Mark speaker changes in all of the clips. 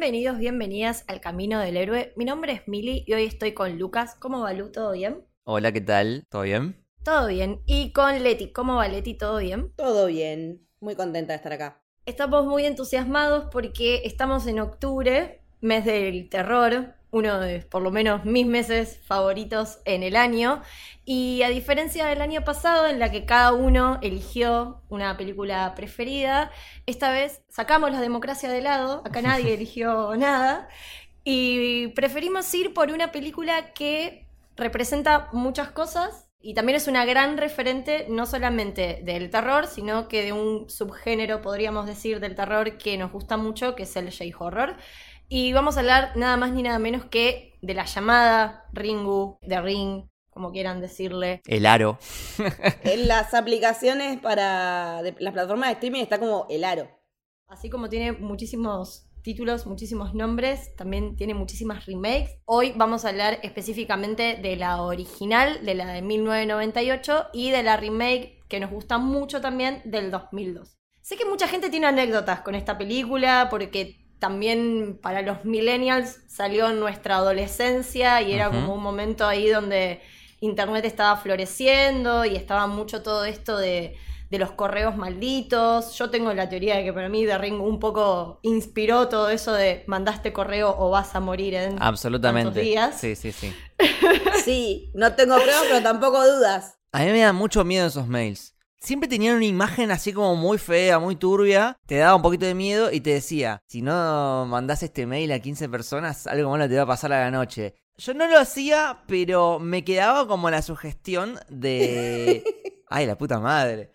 Speaker 1: Bienvenidos, bienvenidas al Camino del Héroe. Mi nombre es Mili y hoy estoy con Lucas. ¿Cómo va Lu? ¿Todo bien?
Speaker 2: Hola, ¿qué tal? ¿Todo bien?
Speaker 1: Todo bien. Y con Leti. ¿Cómo va Leti? ¿Todo bien?
Speaker 3: Todo bien. Muy contenta de estar acá.
Speaker 1: Estamos muy entusiasmados porque estamos en octubre, mes del terror, uno de por lo menos mis meses favoritos en el año. Y a diferencia del año pasado, en la que cada uno eligió una película preferida, esta vez sacamos la democracia de lado, acá nadie eligió nada, y preferimos ir por una película que representa muchas cosas. Y también es una gran referente no solamente del terror, sino que de un subgénero, podríamos decir, del terror que nos gusta mucho, que es el J-Horror. Y vamos a hablar nada más ni nada menos que de la llamada Ringu, de Ring, como quieran decirle.
Speaker 2: El aro.
Speaker 3: En las aplicaciones para de- las plataformas de streaming está como el aro.
Speaker 1: Así como tiene muchísimos títulos, muchísimos nombres, también tiene muchísimas remakes. Hoy vamos a hablar específicamente de la original, de la de 1998, y de la remake que nos gusta mucho también del 2002. Sé que mucha gente tiene anécdotas con esta película porque también para los millennials salió en nuestra adolescencia y era como un momento ahí donde internet estaba floreciendo y estaba mucho todo esto de, de los correos malditos. Yo tengo la teoría de que para mí The Ring un poco inspiró todo eso de mandaste correo o vas a morir en
Speaker 2: Absolutamente.
Speaker 1: días.
Speaker 2: Sí, sí, sí.
Speaker 3: Sí, no tengo pruebas, pero tampoco dudas.
Speaker 2: A mí me da mucho miedo esos mails. Siempre tenían una imagen así como muy fea, muy turbia. Te daba un poquito de miedo y te decía, si no mandás este mail a 15 personas, algo malo te va a pasar a la noche. Yo no lo hacía, pero me quedaba como la sugestión de... Ay, la puta madre.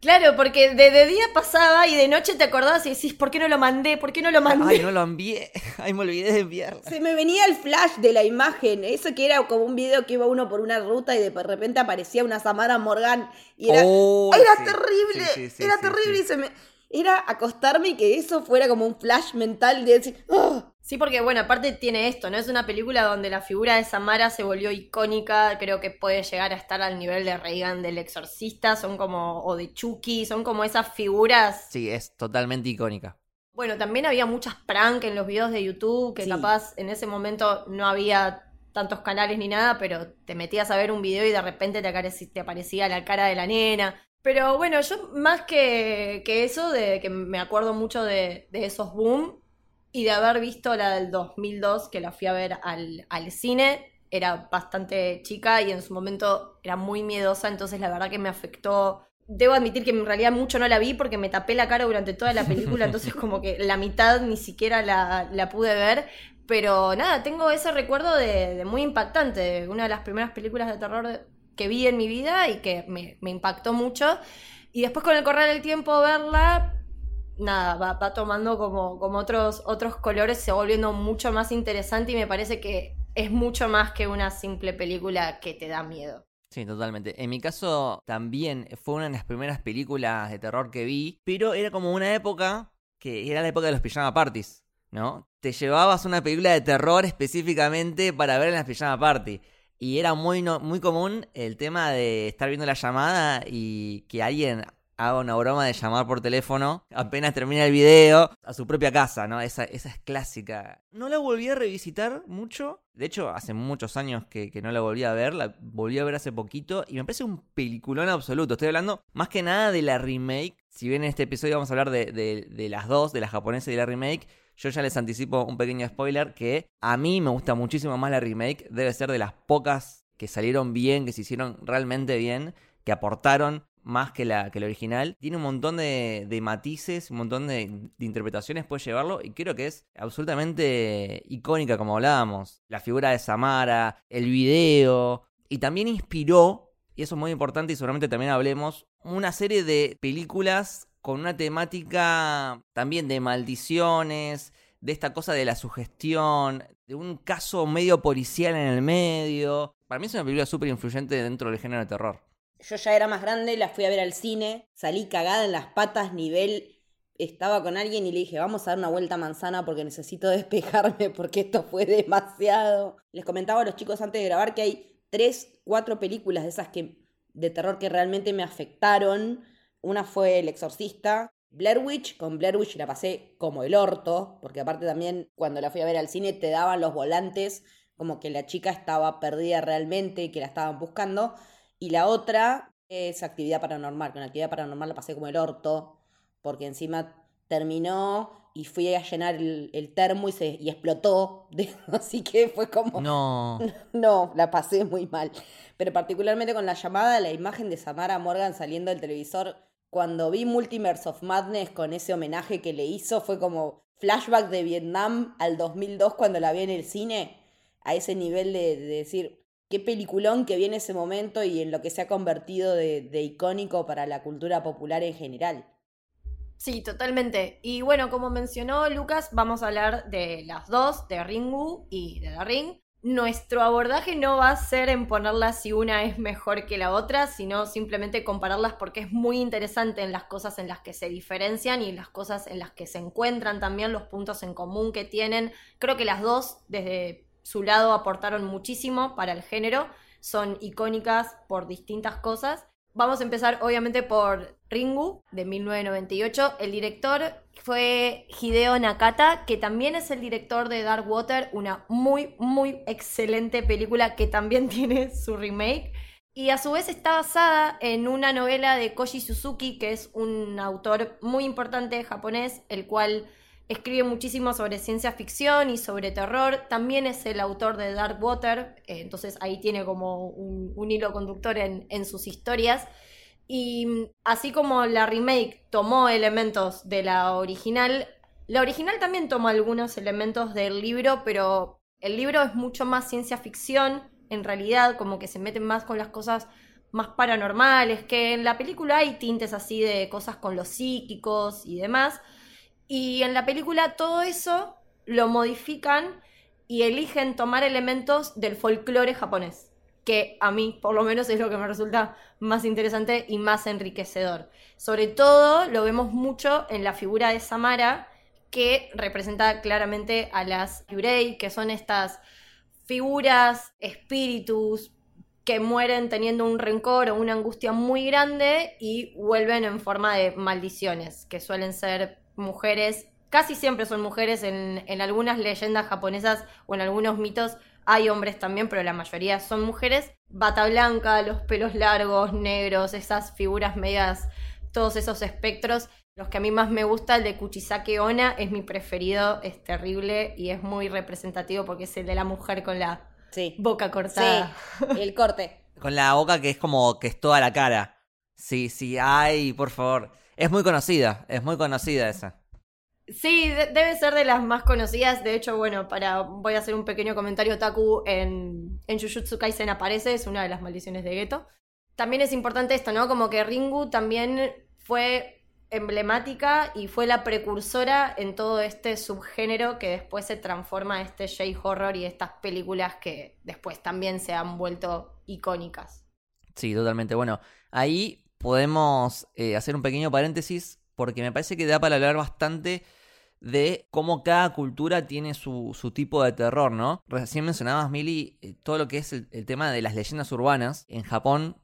Speaker 1: Claro, porque de, de día pasaba y de noche te acordabas y decís, ¿por qué no lo mandé? ¿Por qué no lo mandé?
Speaker 2: Ay, no lo envié. Ay, me olvidé de enviarlo.
Speaker 3: Se me venía el flash de la imagen. Eso que era como un video que iba uno por una ruta y de repente aparecía una Samara Morgan. Y era,
Speaker 2: Oh,
Speaker 3: era
Speaker 2: sí.
Speaker 3: terrible.
Speaker 2: Sí, sí, sí,
Speaker 3: era
Speaker 2: sí,
Speaker 3: terrible
Speaker 2: sí.
Speaker 3: y se me. Era acostarme y que eso fuera como un flash mental de decir. "Ah".
Speaker 1: Sí, porque bueno, aparte tiene esto, ¿no? Es una película donde la figura de Samara se volvió icónica, creo que puede llegar a estar al nivel de Reagan del exorcista, son como, o de Chucky, son como esas figuras.
Speaker 2: Sí, es totalmente icónica.
Speaker 1: Bueno, también había muchas prank en los videos de YouTube, que
Speaker 3: Sí.
Speaker 1: capaz en ese momento no había tantos canales ni nada, pero te metías a ver un video y de repente te, aparecía la cara de la nena. Pero bueno, yo más que, que eso, de que me acuerdo mucho de, de esos boom y de haber visto la del 2002, que la fui a ver al, al cine, era bastante chica y en su momento era muy miedosa, entonces la verdad que me afectó. Debo admitir que en realidad mucho no la vi porque me tapé la cara durante toda la película, entonces como que la mitad ni siquiera la, la pude ver. Pero nada, tengo ese recuerdo de, de muy impactante, de una de las primeras películas de terror que vi en mi vida y que me, me impactó mucho. Y después con el correr del tiempo verla, nada, va, tomando como, como otros, otros colores, se va volviendo mucho más interesante y me parece que es mucho más que una simple película que te da miedo.
Speaker 2: Sí, totalmente. En mi caso también fue una de las primeras películas de terror que vi, pero era como una época que era la época de los pijama parties, ¿no? Te llevabas una película de terror específicamente para ver en las pijama party. Y era muy, no- muy común el tema de estar viendo la llamada y que alguien haga una broma de llamar por teléfono apenas termina el video a su propia casa, ¿no? Esa, esa es clásica. No la volví a revisitar mucho. De hecho, hace muchos años que, no la volví a ver. La volví a ver hace poquito y me parece un peliculón absoluto. Estoy hablando más que nada de la remake. Si bien en este episodio vamos a hablar de, de- de las dos, de la japonesa y de la remake, yo ya les anticipo un pequeño spoiler que a mí me gusta muchísimo más la remake. Debe ser de las pocas que salieron bien, que se hicieron realmente bien, que aportaron más que la, que la original. Tiene un montón de, de matices, un montón de, interpretaciones, puede llevarlo, y creo que es absolutamente icónica, como hablábamos. La figura de Samara, el video, y también inspiró, y eso es muy importante, y seguramente también hablemos, una serie de películas con una temática también de maldiciones, de esta cosa de la sugestión, de un caso medio policial en el medio. Para mí es una película súper influyente dentro del género de terror.
Speaker 3: Yo ya era más grande, la fui a ver al cine, salí cagada en las patas, nivel estaba con alguien y le dije, vamos a dar una vuelta a manzana porque necesito despejarme porque esto fue demasiado. Les comentaba a los chicos antes de grabar que hay tres, cuatro películas de esas que de terror que realmente me afectaron. Una fue El Exorcista, Blair Witch, con Blair Witch la pasé como el orto, porque aparte también cuando la fui a ver al cine te daban los volantes como que la chica estaba perdida realmente y que la estaban buscando. Y la otra es Actividad Paranormal, con Actividad Paranormal la pasé como el orto, porque encima terminó y fui a llenar el, termo y, se, y explotó. así que fue como...
Speaker 2: No.
Speaker 3: No, la pasé muy mal. Pero particularmente con la llamada, la imagen de Samara Morgan saliendo del televisor, cuando vi Multiverse of Madness con ese homenaje que le hizo, fue como flashback de Vietnam al 2002 cuando la vi en el cine, a ese nivel de, decir, qué peliculón que viene ese momento y en lo que se ha convertido de icónico para la cultura popular en general.
Speaker 1: Sí, totalmente. Y bueno, como mencionó Lucas, vamos a hablar de las dos, de Ringu y de The Ring. Nuestro abordaje no va a ser en ponerlas si una es mejor que la otra, sino simplemente compararlas porque es muy interesante en las cosas en las que se diferencian y en las cosas en las que se encuentran también los puntos en común que tienen. Creo que las dos desde su lado aportaron muchísimo para el género, son icónicas por distintas cosas Vamos a empezar obviamente por Ringu de 1998. El director fue Hideo Nakata, que también es el director de Dark Water, una muy, muy excelente película que también tiene su remake. Y a su vez está basada en una novela de Koji Suzuki, que es un autor muy importante japonés, el cual escribe muchísimo sobre ciencia ficción y sobre terror. También es el autor de Dark Water, eh, entonces ahí tiene como un, hilo conductor en, en, sus historias. Y mm, así como la remake tomó elementos de la original, la original también toma algunos elementos del libro, pero el libro es mucho más ciencia ficción, en realidad, como que se meten más con las cosas más paranormales, que en la película hay tintes así de cosas con los psíquicos y demás y en la película todo eso lo modifican y eligen tomar elementos del folclore japonés, que a mí por lo menos es lo que me resulta más interesante y más enriquecedor. Sobre todo lo vemos mucho en la figura de Samara, que representa claramente a las Yurei, que son estas figuras, espíritus que mueren teniendo un rencor o una angustia muy grande y vuelven en forma de maldiciones, que suelen ser mujeres, casi siempre son mujeres en, en algunas leyendas japonesas o en algunos mitos hay hombres también, pero la mayoría son mujeres. Bata blanca, los pelos largos, negros, esas figuras medias, todos esos espectros. Los que a mí más me gusta, el de Kuchisake Ona, es mi preferido, es terrible y es muy representativo porque es el de la mujer con la boca cortada.
Speaker 3: Sí, el corte.
Speaker 2: con la boca que es como que es toda la cara. Sí, sí, ay, por favor. Es muy conocida, es muy conocida esa.
Speaker 1: Sí, debe ser de las más conocidas. De hecho, bueno, para voy a hacer un pequeño comentario. Taku en, en Jujutsu Kaisen aparece, es una de las maldiciones de Geto. También es importante esto, ¿no? Como que Ringu también fue emblemática y fue la precursora en todo este subgénero que después se transforma en este J-horror y estas películas que después también se han vuelto icónicas.
Speaker 2: Sí, totalmente. Bueno, ahí podemos eh, hacer un pequeño paréntesis porque me parece que da para hablar bastante de cómo cada cultura tiene su, tipo de terror, ¿no? Recién mencionabas, Mili, eh, todo lo que es el, tema de las leyendas urbanas. En Japón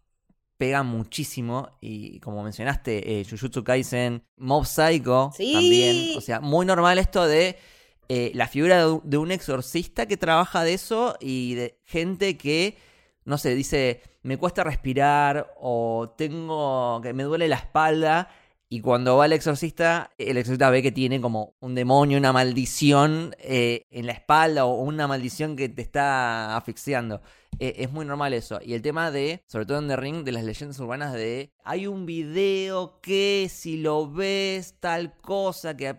Speaker 2: pega muchísimo y como mencionaste, eh, Jujutsu Kaisen, Mob Psycho también. O sea, muy normal esto de la figura de un exorcista que trabaja de eso y de gente que no sé, dice, me cuesta respirar o tengo que me duele la espalda. Y cuando va el exorcista, el exorcista ve que tiene como un demonio, una maldición eh, en la espalda o una maldición que te está asfixiando. Eh, es muy normal eso. Y el tema de, sobre todo en The Ring, de las leyendas urbanas de, hay un video que si lo ves tal cosa que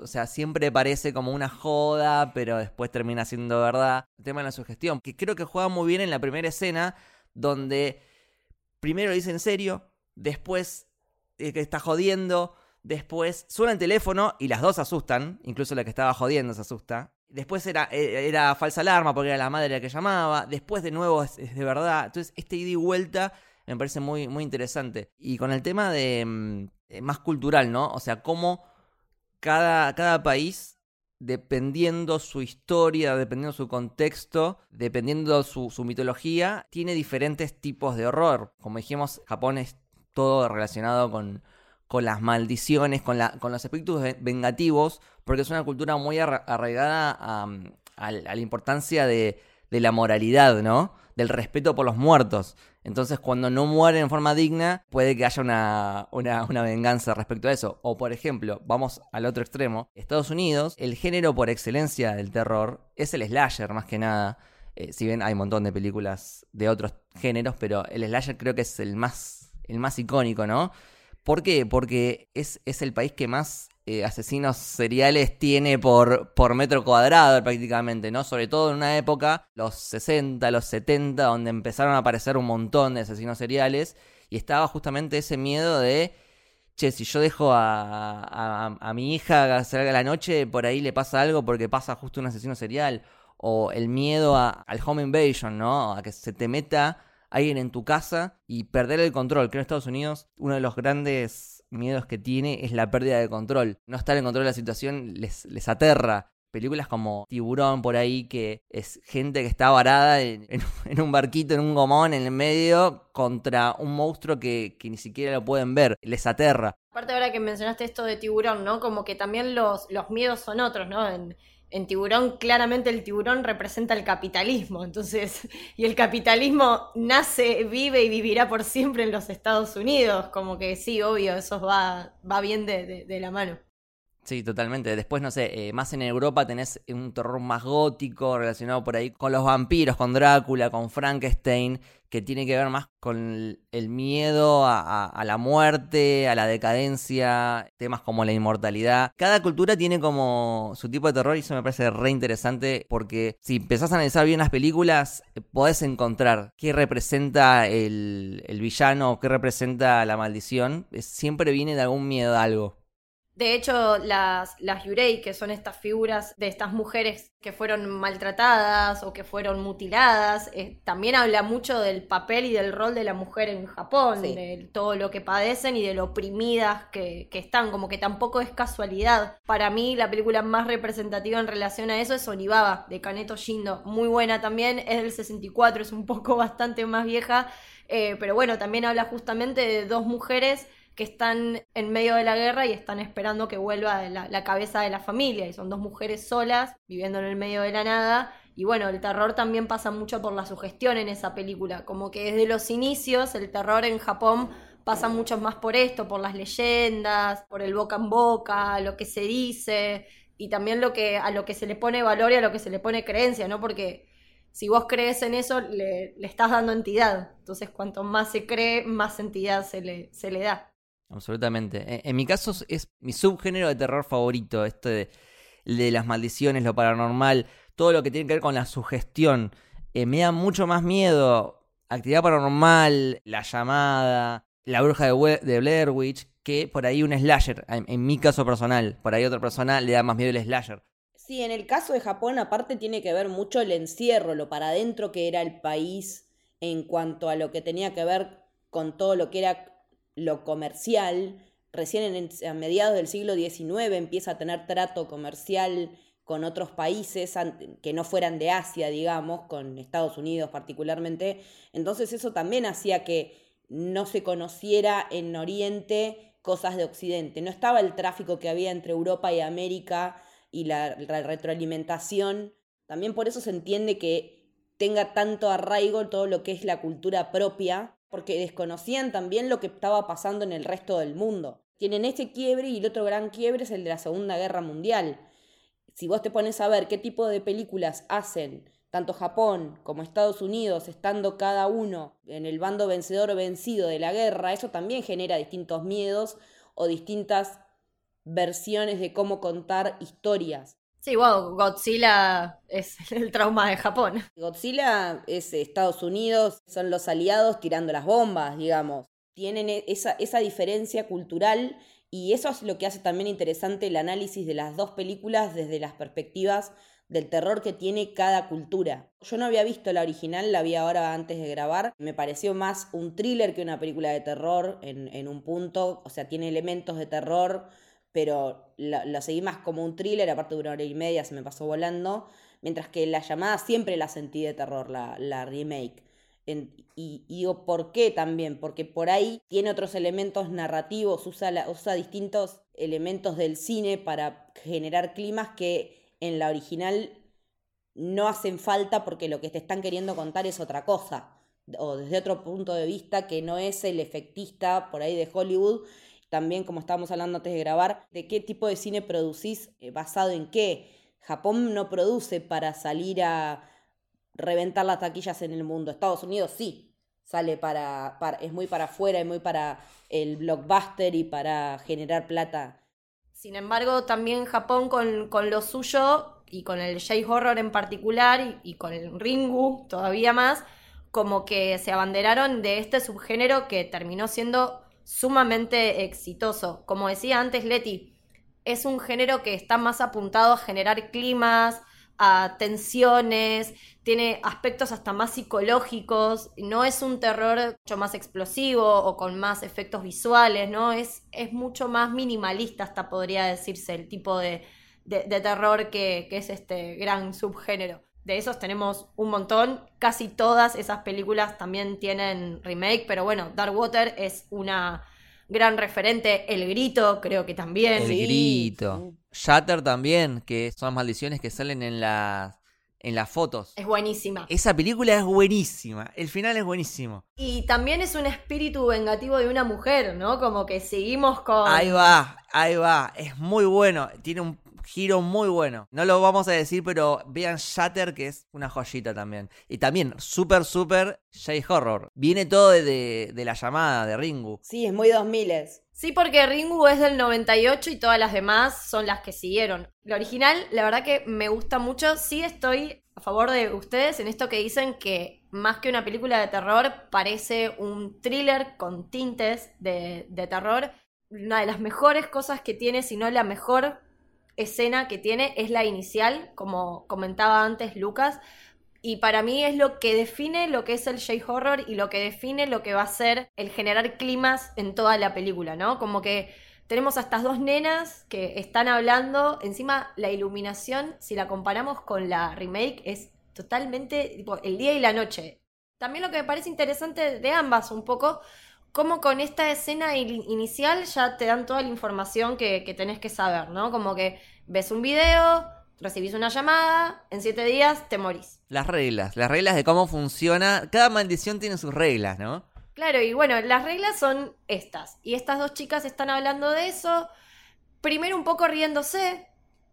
Speaker 2: o sea, siempre parece como una joda, pero después termina siendo verdad. El tema de la sugestión, que creo que juega muy bien en la primera escena, donde primero dice en serio, después eh, que está jodiendo, Después suena el teléfono y las dos asustan, incluso la que estaba jodiendo se asusta. Después era, eh, era falsa alarma porque era la madre la que llamaba. Después de nuevo es, de verdad. Entonces, este ida y vuelta me parece muy, muy interesante. Y con el tema de mm, eh, más cultural, ¿no? O sea, cómo cada, cada país, dependiendo su historia, dependiendo su contexto, dependiendo su, su mitología, tiene diferentes tipos de horror. Como dijimos, Japón es todo relacionado con, con las maldiciones, con, la, con los espíritus vengativos, porque es una cultura muy arraigada a, la importancia de, la moralidad, ¿no? Del respeto por los muertos. Entonces, cuando no mueren en forma digna, puede que haya una, una, venganza respecto a eso. O, por ejemplo, vamos al otro extremo. Estados Unidos, el género por excelencia del terror es el slasher, más que nada. Eh, si bien hay un montón de películas de otros géneros, pero el slasher creo que es el más, el más icónico, ¿no? ¿Por qué? Porque es, es el país que más eh, asesinos seriales tiene por, por metro cuadrado prácticamente, ¿no? Sobre todo en una época, los 60, los 70, donde empezaron a aparecer un montón de asesinos seriales y estaba justamente ese miedo de, che, si yo dejo a, a, mi hija salga a la noche, por ahí le pasa algo porque pasa justo un asesino serial. O el miedo al home invasion, ¿no? A que se te meta alguien en tu casa y perder el control. Creo que en Estados Unidos uno de los grandes miedos que tiene es la pérdida de control. No estar en control de la situación les, les aterra. Películas como Tiburón por ahí, que es gente que está varada en, un barquito, en un gomón, en el medio, contra un monstruo que, que, ni siquiera lo pueden ver. Les aterra.
Speaker 1: Aparte ahora que mencionaste esto de Tiburón, ¿no? Como que también los, los miedos son otros, ¿no? En tiburón, claramente el tiburón representa el capitalismo, entonces, y el capitalismo nace, vive y vivirá por siempre en los Estados Unidos, como que sí, obvio, eso va, va bien de, de la mano.
Speaker 2: Sí, totalmente. Después, no sé, eh, más en Europa tenés un terror más gótico relacionado por ahí con los vampiros, con Drácula, con Frankenstein, que tiene que ver más con el miedo a, la muerte, a la decadencia, temas como la inmortalidad. Cada cultura tiene como su tipo de terror y eso me parece re interesante porque si empezás a analizar bien las películas, eh, podés encontrar qué representa el, el villano, qué representa la maldición. siempre viene de algún miedo a algo.
Speaker 1: De hecho, las, las yurei, que son estas figuras de estas mujeres que fueron maltratadas o que fueron mutiladas, eh, también habla mucho del papel y del rol de la mujer en Japón, de todo lo que padecen y de lo oprimidas que, que, están, como que tampoco es casualidad. Para mí, la película más representativa en relación a eso es Onibaba, de Kaneto Shindo, muy buena también, es del 64, es un poco bastante más vieja, eh, pero bueno, también habla justamente de dos mujeres que están en medio de la guerra y están esperando que vuelva la, cabeza de la familia. Y son dos mujeres solas, viviendo en el medio de la nada. Y bueno, el terror también pasa mucho por la sugestión en esa película. Como que desde los inicios el terror en Japón pasa mucho más por esto, por las leyendas, por el boca en boca, lo que se dice. Y también lo que, a lo que se le pone valor y a lo que se le pone creencia, ¿no? Porque si vos crees en eso, le, le, estás dando entidad. Entonces, cuanto más se cree, más entidad se le, se le da.
Speaker 2: Absolutamente. En, mi caso es mi subgénero de terror favorito, este de, las maldiciones, lo paranormal, todo lo que tiene que ver con la sugestión. Eh, me da mucho más miedo actividad paranormal, la llamada, la bruja de, de Blair Witch, que por ahí un slasher, en, mi caso personal. Por ahí otra persona le da más miedo el slasher.
Speaker 3: Sí, en el caso de Japón aparte tiene que ver mucho el encierro, lo para adentro que era el país en cuanto a lo que tenía que ver con todo lo que era lo comercial, recién en, a mediados del siglo XIX empieza a tener trato comercial con otros países que no fueran de Asia, digamos, con Estados Unidos particularmente. Entonces eso también hacía que no se conociera en Oriente cosas de Occidente. No estaba el tráfico que había entre Europa y América y la, la retroalimentación. También por eso se entiende que tenga tanto arraigo todo lo que es la cultura propia porque desconocían también lo que estaba pasando en el resto del mundo. Tienen este quiebre y el otro gran quiebre es el de la Segunda Guerra Mundial. Si vos te pones a ver qué tipo de películas hacen tanto Japón como Estados Unidos, estando cada uno en el bando vencedor o vencido de la guerra, eso también genera distintos miedos o distintas versiones de cómo contar historias.
Speaker 1: Sí, wow, Godzilla es el trauma de Japón.
Speaker 3: Godzilla es Estados Unidos, son los aliados tirando las bombas, digamos. Tienen e-, esa, esa diferencia cultural Y eso es lo que hace también interesante el análisis de las dos películas desde las perspectivas del terror que tiene cada cultura. Yo no había visto la original, la vi ahora antes de grabar. Me pareció más un thriller que una película de terror en, en un punto. O sea, tiene elementos de terror, pero la, seguí más como un thriller, aparte de una hora y media se me pasó volando. Mientras que la llamada siempre la sentí de terror, la, la remake. y, digo, ¿por qué también? Porque por ahí tiene otros elementos narrativos, usa, usa distintos elementos del cine para generar climas que en la original no hacen falta porque lo que te están queriendo contar es otra cosa, o desde otro punto de vista que no es el efectista por ahí de Hollywood. También, como estábamos hablando antes de grabar, de qué tipo de cine producís, eh, basado en qué. Japón no produce para salir a reventar las taquillas en el mundo. Estados Unidos sí, sale para, es muy para afuera, es muy para el blockbuster y para generar plata
Speaker 1: sin embargo, también Japón con, lo suyo y con el J-Horror en particular y, con el Ringu todavía más, como que se abanderaron de este subgénero que terminó siendo sumamente exitoso. Como decía antes Leti, es un género que está más apuntado a generar climas, a tensiones, tiene aspectos hasta más psicológicos, no es un terror mucho más explosivo o con más efectos visuales, ¿no? Es, es mucho más minimalista, hasta podría decirse, el tipo de, terror que, que, es este gran subgénero. De esos tenemos un montón, casi todas esas películas también tienen remake, pero bueno, Dark Water es una gran referente, El Grito creo que también.
Speaker 2: El Grito. Shatter también, que son maldiciones que salen en las en las fotos.
Speaker 1: Es buenísima.
Speaker 2: Esa película es buenísima. El final es buenísimo.
Speaker 1: Y también es un espíritu vengativo de una mujer, ¿no? Como que seguimos con.
Speaker 2: Ahí va, ahí va. Es muy bueno. Tiene un giro muy bueno. No lo vamos a decir, pero vean Shatter, que es una joyita también. Y también, súper, súper J-Horror. Viene todo de, de, la llamada de Ringu.
Speaker 3: Sí, es muy 2000
Speaker 1: Sí, porque Ringu es del 98 y todas las demás son las que siguieron. La original, la verdad que me gusta mucho. Sí estoy a favor de ustedes en esto que dicen que más que una película de terror, parece un thriller con tintes de, de terror. Una de las mejores cosas que tiene, si no la mejor escena que tiene es la inicial, como comentaba antes Lucas. Y para mí es lo que define lo que es el J-Horror y lo que define lo que va a ser el generar climas en toda la película, ¿no? Como que tenemos a estas dos nenas que están hablando. Encima, la iluminación, si la comparamos con la remake, es totalmente el día y la noche. También lo que me parece interesante de ambas, un poco, como con esta escena inicial ya te dan toda la información que, tenés que saber, ¿no? Como que ves un video, recibís una llamada, en siete días te morís.
Speaker 2: Las reglas, las reglas de cómo funciona. Cada maldición tiene sus reglas, ¿no?
Speaker 1: Claro, y bueno, las reglas son estas. Y estas dos chicas están hablando de eso. Primero un poco riéndose.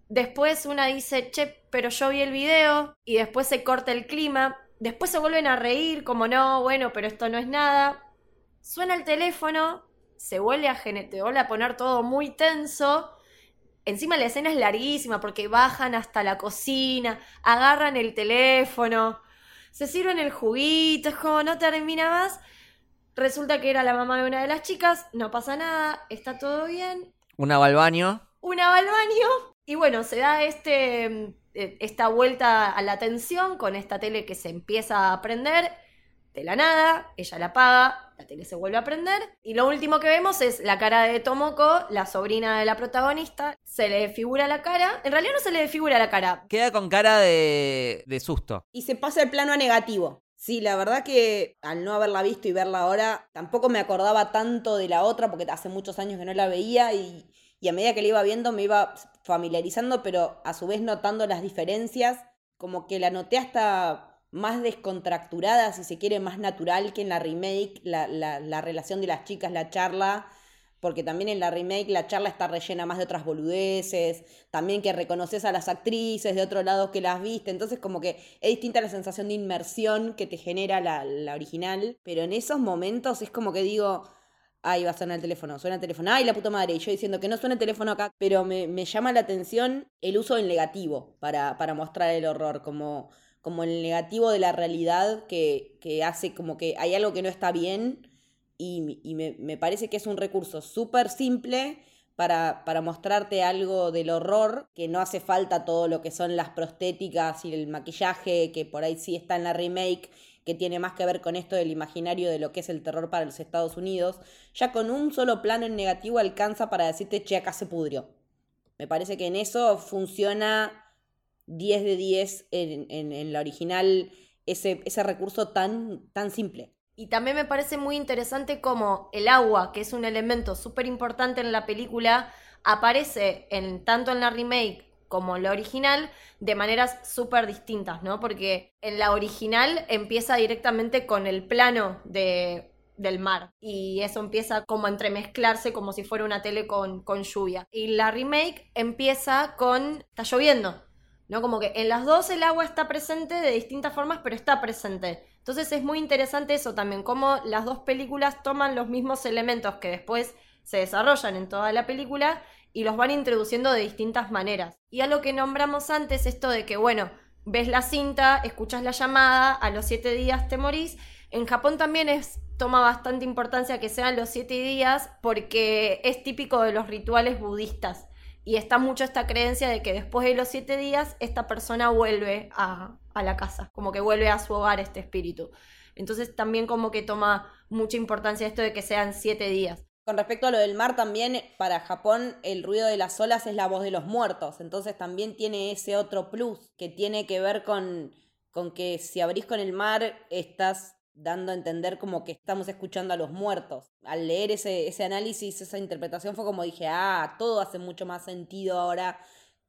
Speaker 1: Después una dice, che, pero yo vi el video. Y después se corta el clima. Después se vuelven a reír, como no, bueno, pero esto no es nada. Suena el teléfono, se vuelve a, vuelve a poner todo muy tenso. Encima la escena es larguísima porque bajan hasta la cocina, agarran el teléfono, se sirven el juguito, es como no termina más. Resulta que era la mamá de una de las chicas, no pasa nada, está todo bien.
Speaker 2: Una va al baño.
Speaker 1: Una va al baño. Y bueno, se da este, eh, esta vuelta a la atención con esta tele que se empieza a prender de la nada, ella la apaga, la tele se vuelve a prender y lo último que vemos es la cara de Tomoko, la sobrina de la protagonista, se le figura la cara, en realidad no se le figura la cara.
Speaker 2: Queda con cara de, de susto.
Speaker 3: Y se pasa el plano a negativo. Sí, la verdad que al no haberla visto y verla ahora, tampoco me acordaba tanto de la otra porque hace muchos años que no la veía y, y a medida que la iba viendo me iba familiarizando, pero a su vez notando las diferencias, como que la noté hasta más descontracturada, si se quiere, más natural que en la remake, la, la, la, relación de las chicas, la charla, porque también en la remake la charla está rellena más de otras boludeces, también que reconoces a las actrices de otro lado que las viste, entonces como que es distinta la sensación de inmersión que te genera la, la original, pero en esos momentos es como que digo, ay, va a sonar el teléfono, suena el teléfono, ay, la puta madre, y yo diciendo que no suena el teléfono acá, pero me, me llama la atención el uso del negativo para, para mostrar el horror, como como el negativo de la realidad que, hace como que hay algo que no está bien y, me, parece que es un recurso súper simple, para, para mostrarte algo del horror, que no hace falta todo lo que son las prostéticas y el maquillaje, que por ahí sí está en la remake, que tiene más que ver con esto del imaginario de lo que es el terror para los Estados Unidos, ya con un solo plano en negativo alcanza para decirte, che, acá se pudrió. Me parece que en eso funciona 10 de 10 en, en, en la original ese, ese recurso tan, tan simple.
Speaker 1: Y también me parece muy interesante cómo el agua, que es un elemento súper importante en la película, aparece en, tanto en la remake como en la original de maneras súper distintas, ¿no? Porque en la original empieza directamente con el plano de, del mar y eso empieza como a entremezclarse como si fuera una tele con, con lluvia. Y la remake empieza con... está lloviendo, ¿no? Como que en las dos el agua está presente de distintas formas, pero está presente. Entonces es muy interesante eso también, cómo las dos películas toman los mismos elementos que después se desarrollan en toda la película y los van introduciendo de distintas maneras. Y a lo que nombramos antes, esto de que, bueno, ves la cinta, escuchas la llamada, a los siete días te morís. En Japón también es, toma bastante importancia que sean los siete días porque es típico de los rituales budistas y está mucho esta creencia de que después de los siete días esta persona vuelve a, a, la casa, como que vuelve a su hogar este espíritu. Entonces también como que toma mucha importancia esto de que sean siete días.
Speaker 3: Con respecto a lo del mar, también para Japón el ruido de las olas es la voz de los muertos, entonces también tiene ese otro plus que tiene que ver con, con que si abrís con el mar estás dando a entender como que estamos escuchando a los muertos. Al leer ese, ese análisis, esa interpretación fue como dije, ah, todo hace mucho más sentido ahora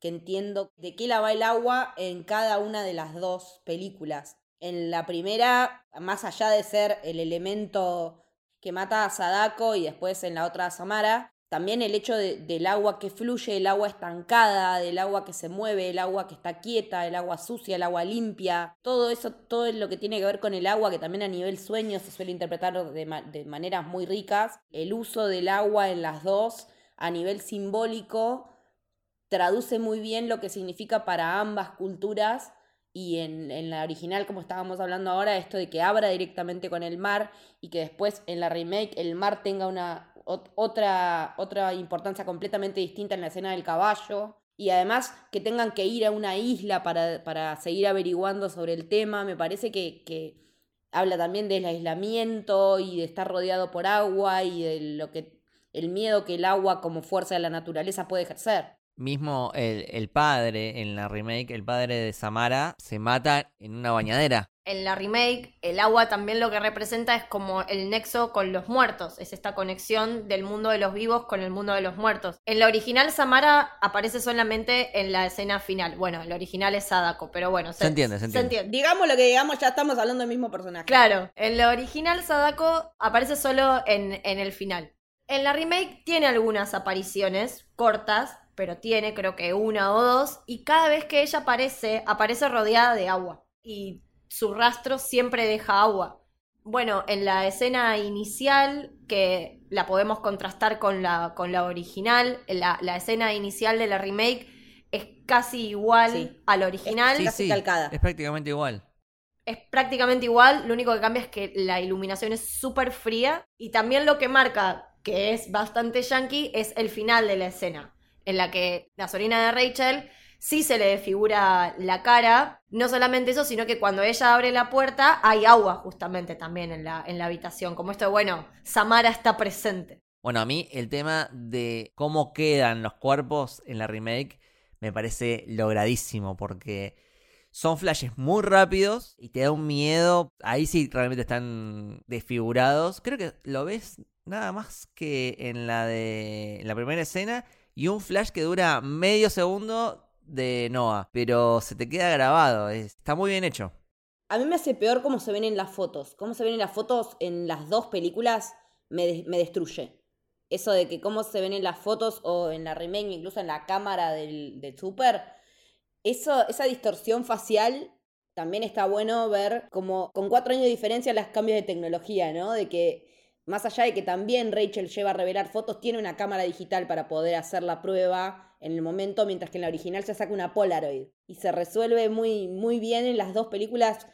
Speaker 3: que entiendo de qué la va el agua en cada una de las dos películas. En la primera, más allá de ser el elemento que mata a Sadako y después en la otra a Samara, también el hecho de, del agua que fluye, el agua estancada, del agua que se mueve, el agua que está quieta, el agua sucia, el agua limpia, todo eso, todo lo que tiene que ver con el agua, que también a nivel sueño se suele interpretar de, de maneras muy ricas, el uso del agua en las dos a nivel simbólico traduce muy bien lo que significa para ambas culturas. Y en, en, la original, como estábamos hablando ahora, esto de que abra directamente con el mar y que después en la remake el mar tenga una, otra, otra importancia completamente distinta en la escena del caballo. Y además que tengan que ir a una isla para, para seguir averiguando sobre el tema, me parece que, que habla también del aislamiento y de estar rodeado por agua y de lo que el miedo que el agua como fuerza de la naturaleza puede ejercer.
Speaker 2: Mismo el, el, padre en la remake, el padre de Samara, se mata en una bañadera.
Speaker 1: En la remake, el agua también lo que representa es como el nexo con los muertos, es esta conexión del mundo de los vivos con el mundo de los muertos. En la original, Samara aparece solamente en la escena final. Bueno, el original es Sadako, pero bueno,
Speaker 2: se, se entiende, se entiende.
Speaker 3: se entiende. Digamos lo que digamos, ya estamos hablando del mismo personaje.
Speaker 1: Claro, en la original, Sadako aparece solo en, en el final. En la remake tiene algunas apariciones cortas, pero tiene creo que una o dos, y cada vez que ella aparece, aparece rodeada de agua. Y su rastro siempre deja agua. Bueno, en la escena inicial, que la podemos contrastar con la, con la original, la, la escena inicial de la remake es casi igual
Speaker 3: Sí.
Speaker 1: al original.
Speaker 3: Es casi
Speaker 2: sí,
Speaker 3: calcada.
Speaker 2: Es prácticamente igual.
Speaker 1: Es prácticamente igual, lo único que cambia es que la iluminación es súper fría y también lo que marca que es bastante yankee es el final de la escena, en la que la sobrina de Rachel sí se le desfigura la cara, no solamente eso, sino que cuando ella abre la puerta hay agua justamente también en la, en la habitación, como esto bueno, Samara está presente.
Speaker 2: Bueno, a mí el tema de cómo quedan los cuerpos en la remake me parece logradísimo porque son flashes muy rápidos y te da un miedo. Ahí sí realmente están desfigurados. Creo que lo ves nada más que en la de en la primera escena y un flash que dura medio segundo de Noah, pero se te queda grabado. Está muy bien hecho.
Speaker 3: A mí me hace peor cómo se ven en las fotos. Cómo se ven en las fotos en las dos películas me, me destruye. Eso de que cómo se ven en las fotos o en la remake, incluso en la cámara del, del Super, eso, esa distorsión facial también está bueno ver como con cuatro años de diferencia los cambios de tecnología, ¿no? De que más allá de que también Rachel lleva a revelar fotos, tiene una cámara digital para poder hacer la prueba en el momento, mientras que en la original se saca una Polaroid. Y se resuelve muy, muy bien en las dos películas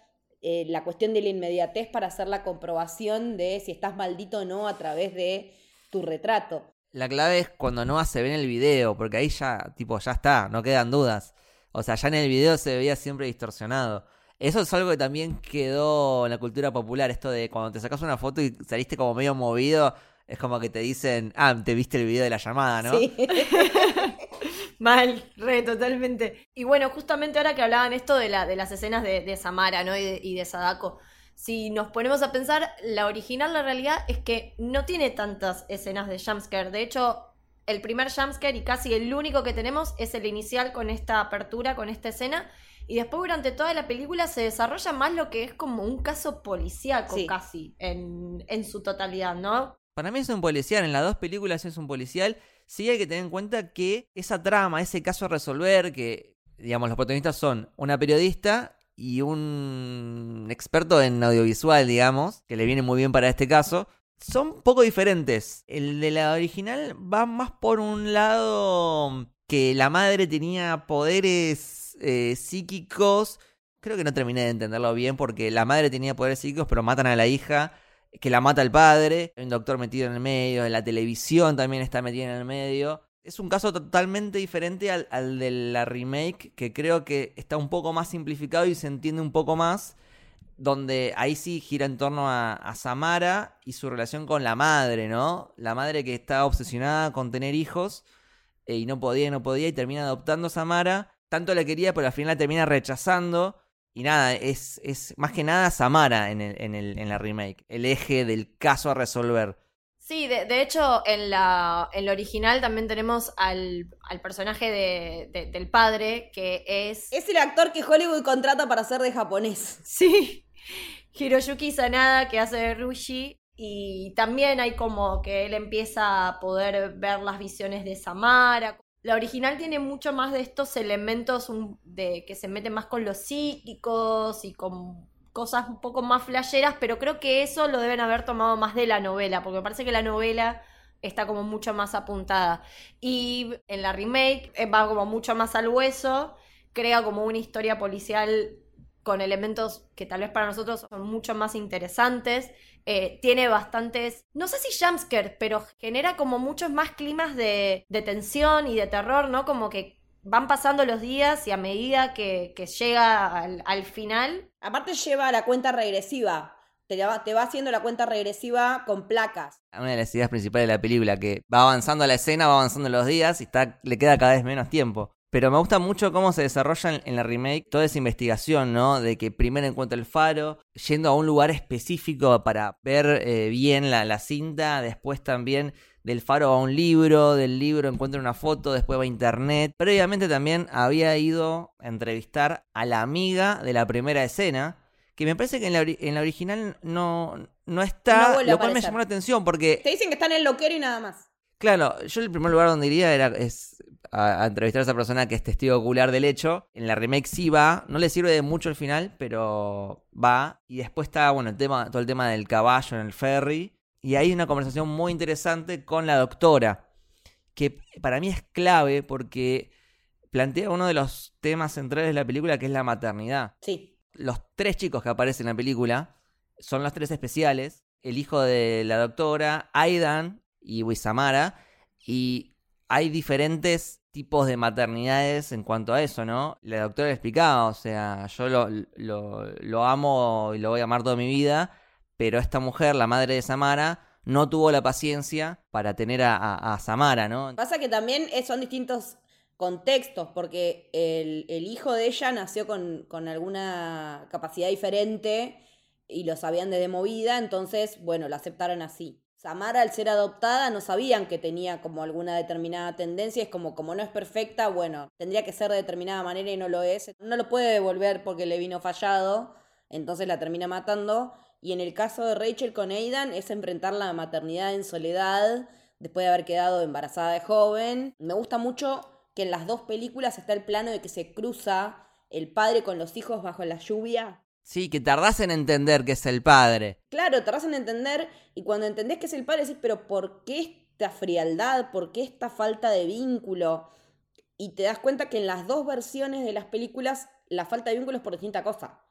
Speaker 3: eh, la cuestión de la inmediatez para hacer la comprobación de si estás maldito o no a través de tu retrato.
Speaker 2: La clave es cuando Noah se ve en el video, porque ahí ya, tipo, ya está, no quedan dudas. O sea, ya en el video se veía siempre distorsionado. Eso es algo que también quedó en la cultura popular, esto de cuando te sacas una foto y saliste como medio movido, es como que te dicen, ah, te viste el video de la llamada, ¿no?
Speaker 3: Sí.
Speaker 1: Mal, re, totalmente. Y bueno, justamente ahora que hablaban esto de, la, de las escenas de, de Samara, ¿no? Y de, y de Sadako. Si nos ponemos a pensar, la original, la realidad es que no tiene tantas escenas de jumpscare. De hecho, el primer jumpscare y casi el único que tenemos es el inicial con esta apertura, con esta escena. Y después durante toda la película se desarrolla más lo que es como un caso policíaco
Speaker 3: Sí.
Speaker 1: casi, en, en su totalidad, ¿no?
Speaker 2: Para mí es un policial, en las dos películas es un policial. Sí hay que tener en cuenta que esa trama, ese caso a resolver, que digamos los protagonistas son una periodista y un experto en audiovisual, digamos, que le viene muy bien para este caso, son un poco diferentes. El de la original va más por un lado que la madre tenía poderes eh, psíquicos. Creo que no terminé de entenderlo bien porque la madre tenía poderes psíquicos, pero matan a la hija que la mata el padre, hay un doctor metido en el medio, la televisión también está metida en el medio. Es un caso totalmente diferente al, al de la remake, que creo que está un poco más simplificado y se entiende un poco más, donde ahí sí gira en torno a, Samara y su relación con la madre, ¿no? La madre que está obsesionada con tener hijos eh, y no podía no podía y termina adoptando a Samara. Tanto la quería, pero al final la termina rechazando. Y nada, es, es más que nada Samara en, el, en, el, en la remake, el eje del caso a resolver.
Speaker 1: Sí, de, de hecho, en la, en la original también tenemos al, al personaje de, de- del padre, que es...
Speaker 3: Es el actor que Hollywood contrata para ser de japonés.
Speaker 1: Sí, Hiroyuki Sanada, que hace de Rushi. Y también hay como que él empieza a poder ver las visiones de Samara. La original tiene mucho más de estos elementos de que se meten más con los psíquicos y con cosas un poco más flasheras, pero creo que eso lo deben haber tomado más de la novela, porque me parece que la novela está como mucho más apuntada. Y en la remake eh, va como mucho más al hueso, crea como una historia policial con elementos que tal vez para nosotros son mucho más interesantes. Eh, tiene bastantes, no sé si jumpscare, pero genera como muchos más climas de, de tensión y de terror, ¿no? Como que van pasando los días y a medida que, que llega al, al final,
Speaker 3: Aparte lleva la cuenta regresiva. Te, la va, te va haciendo la cuenta regresiva con placas.
Speaker 2: Una de las ideas principales de la película, que va avanzando la escena, va avanzando los días y está, le queda cada vez menos tiempo. Pero me gusta mucho cómo se desarrolla en, en la remake toda esa investigación, ¿no? De que primero encuentra el faro, yendo a un lugar específico para ver eh, bien la, la cinta, después también del faro a un libro, del libro encuentra una foto, después va a internet. Previamente también había ido a entrevistar a la amiga de la primera escena, que me parece que en la, en la original no, no está,
Speaker 3: No
Speaker 2: lo cual me llamó la atención porque
Speaker 3: Te dicen que está en el loquero y nada más.
Speaker 2: Claro, yo el primer lugar donde iría era es a, a entrevistar a esa persona que es testigo ocular del hecho. En la remake sí va, no le sirve de mucho al final, pero va. Y después está, bueno, el tema, todo el tema del caballo en el ferry. Y hay una conversación muy interesante con la doctora, que para mí es clave porque plantea uno de los temas centrales de la película, que es la maternidad
Speaker 3: Sí.
Speaker 2: los tres chicos que aparecen en la película son los tres especiales. El hijo de la doctora, Aidan y Wisamara. Y hay diferentes tipos de maternidades en cuanto a eso, ¿no? La doctora le explicaba, o sea, yo lo, amo y lo voy a amar toda mi vida, pero esta mujer, la madre de Samara, no tuvo la paciencia para tener a, Samara, ¿no?
Speaker 3: Pasa que también son distintos contextos, porque el, hijo de ella nació con, con alguna capacidad diferente y lo sabían desde movida, entonces, bueno, la aceptaron así. Samara, al ser adoptada, no sabían que tenía como alguna determinada tendencia, es como, como no es perfecta, bueno, tendría que ser de determinada manera y no lo es. No lo puede devolver porque le vino fallado, entonces la termina matando. Y en el caso de Rachel con Aidan es enfrentar la maternidad en soledad, después de haber quedado embarazada de joven. Me gusta mucho que en las dos películas está el plano de que se cruza el padre con los hijos bajo la lluvia.
Speaker 2: Sí, que tardás en entender que es el padre.
Speaker 3: Claro, tardás en entender y cuando entendés que es el padre decís, pero ¿por qué esta frialdad? ¿Por qué esta falta de vínculo? Y te das cuenta que en las dos versiones de las películas la falta de vínculo es por distinta cosa.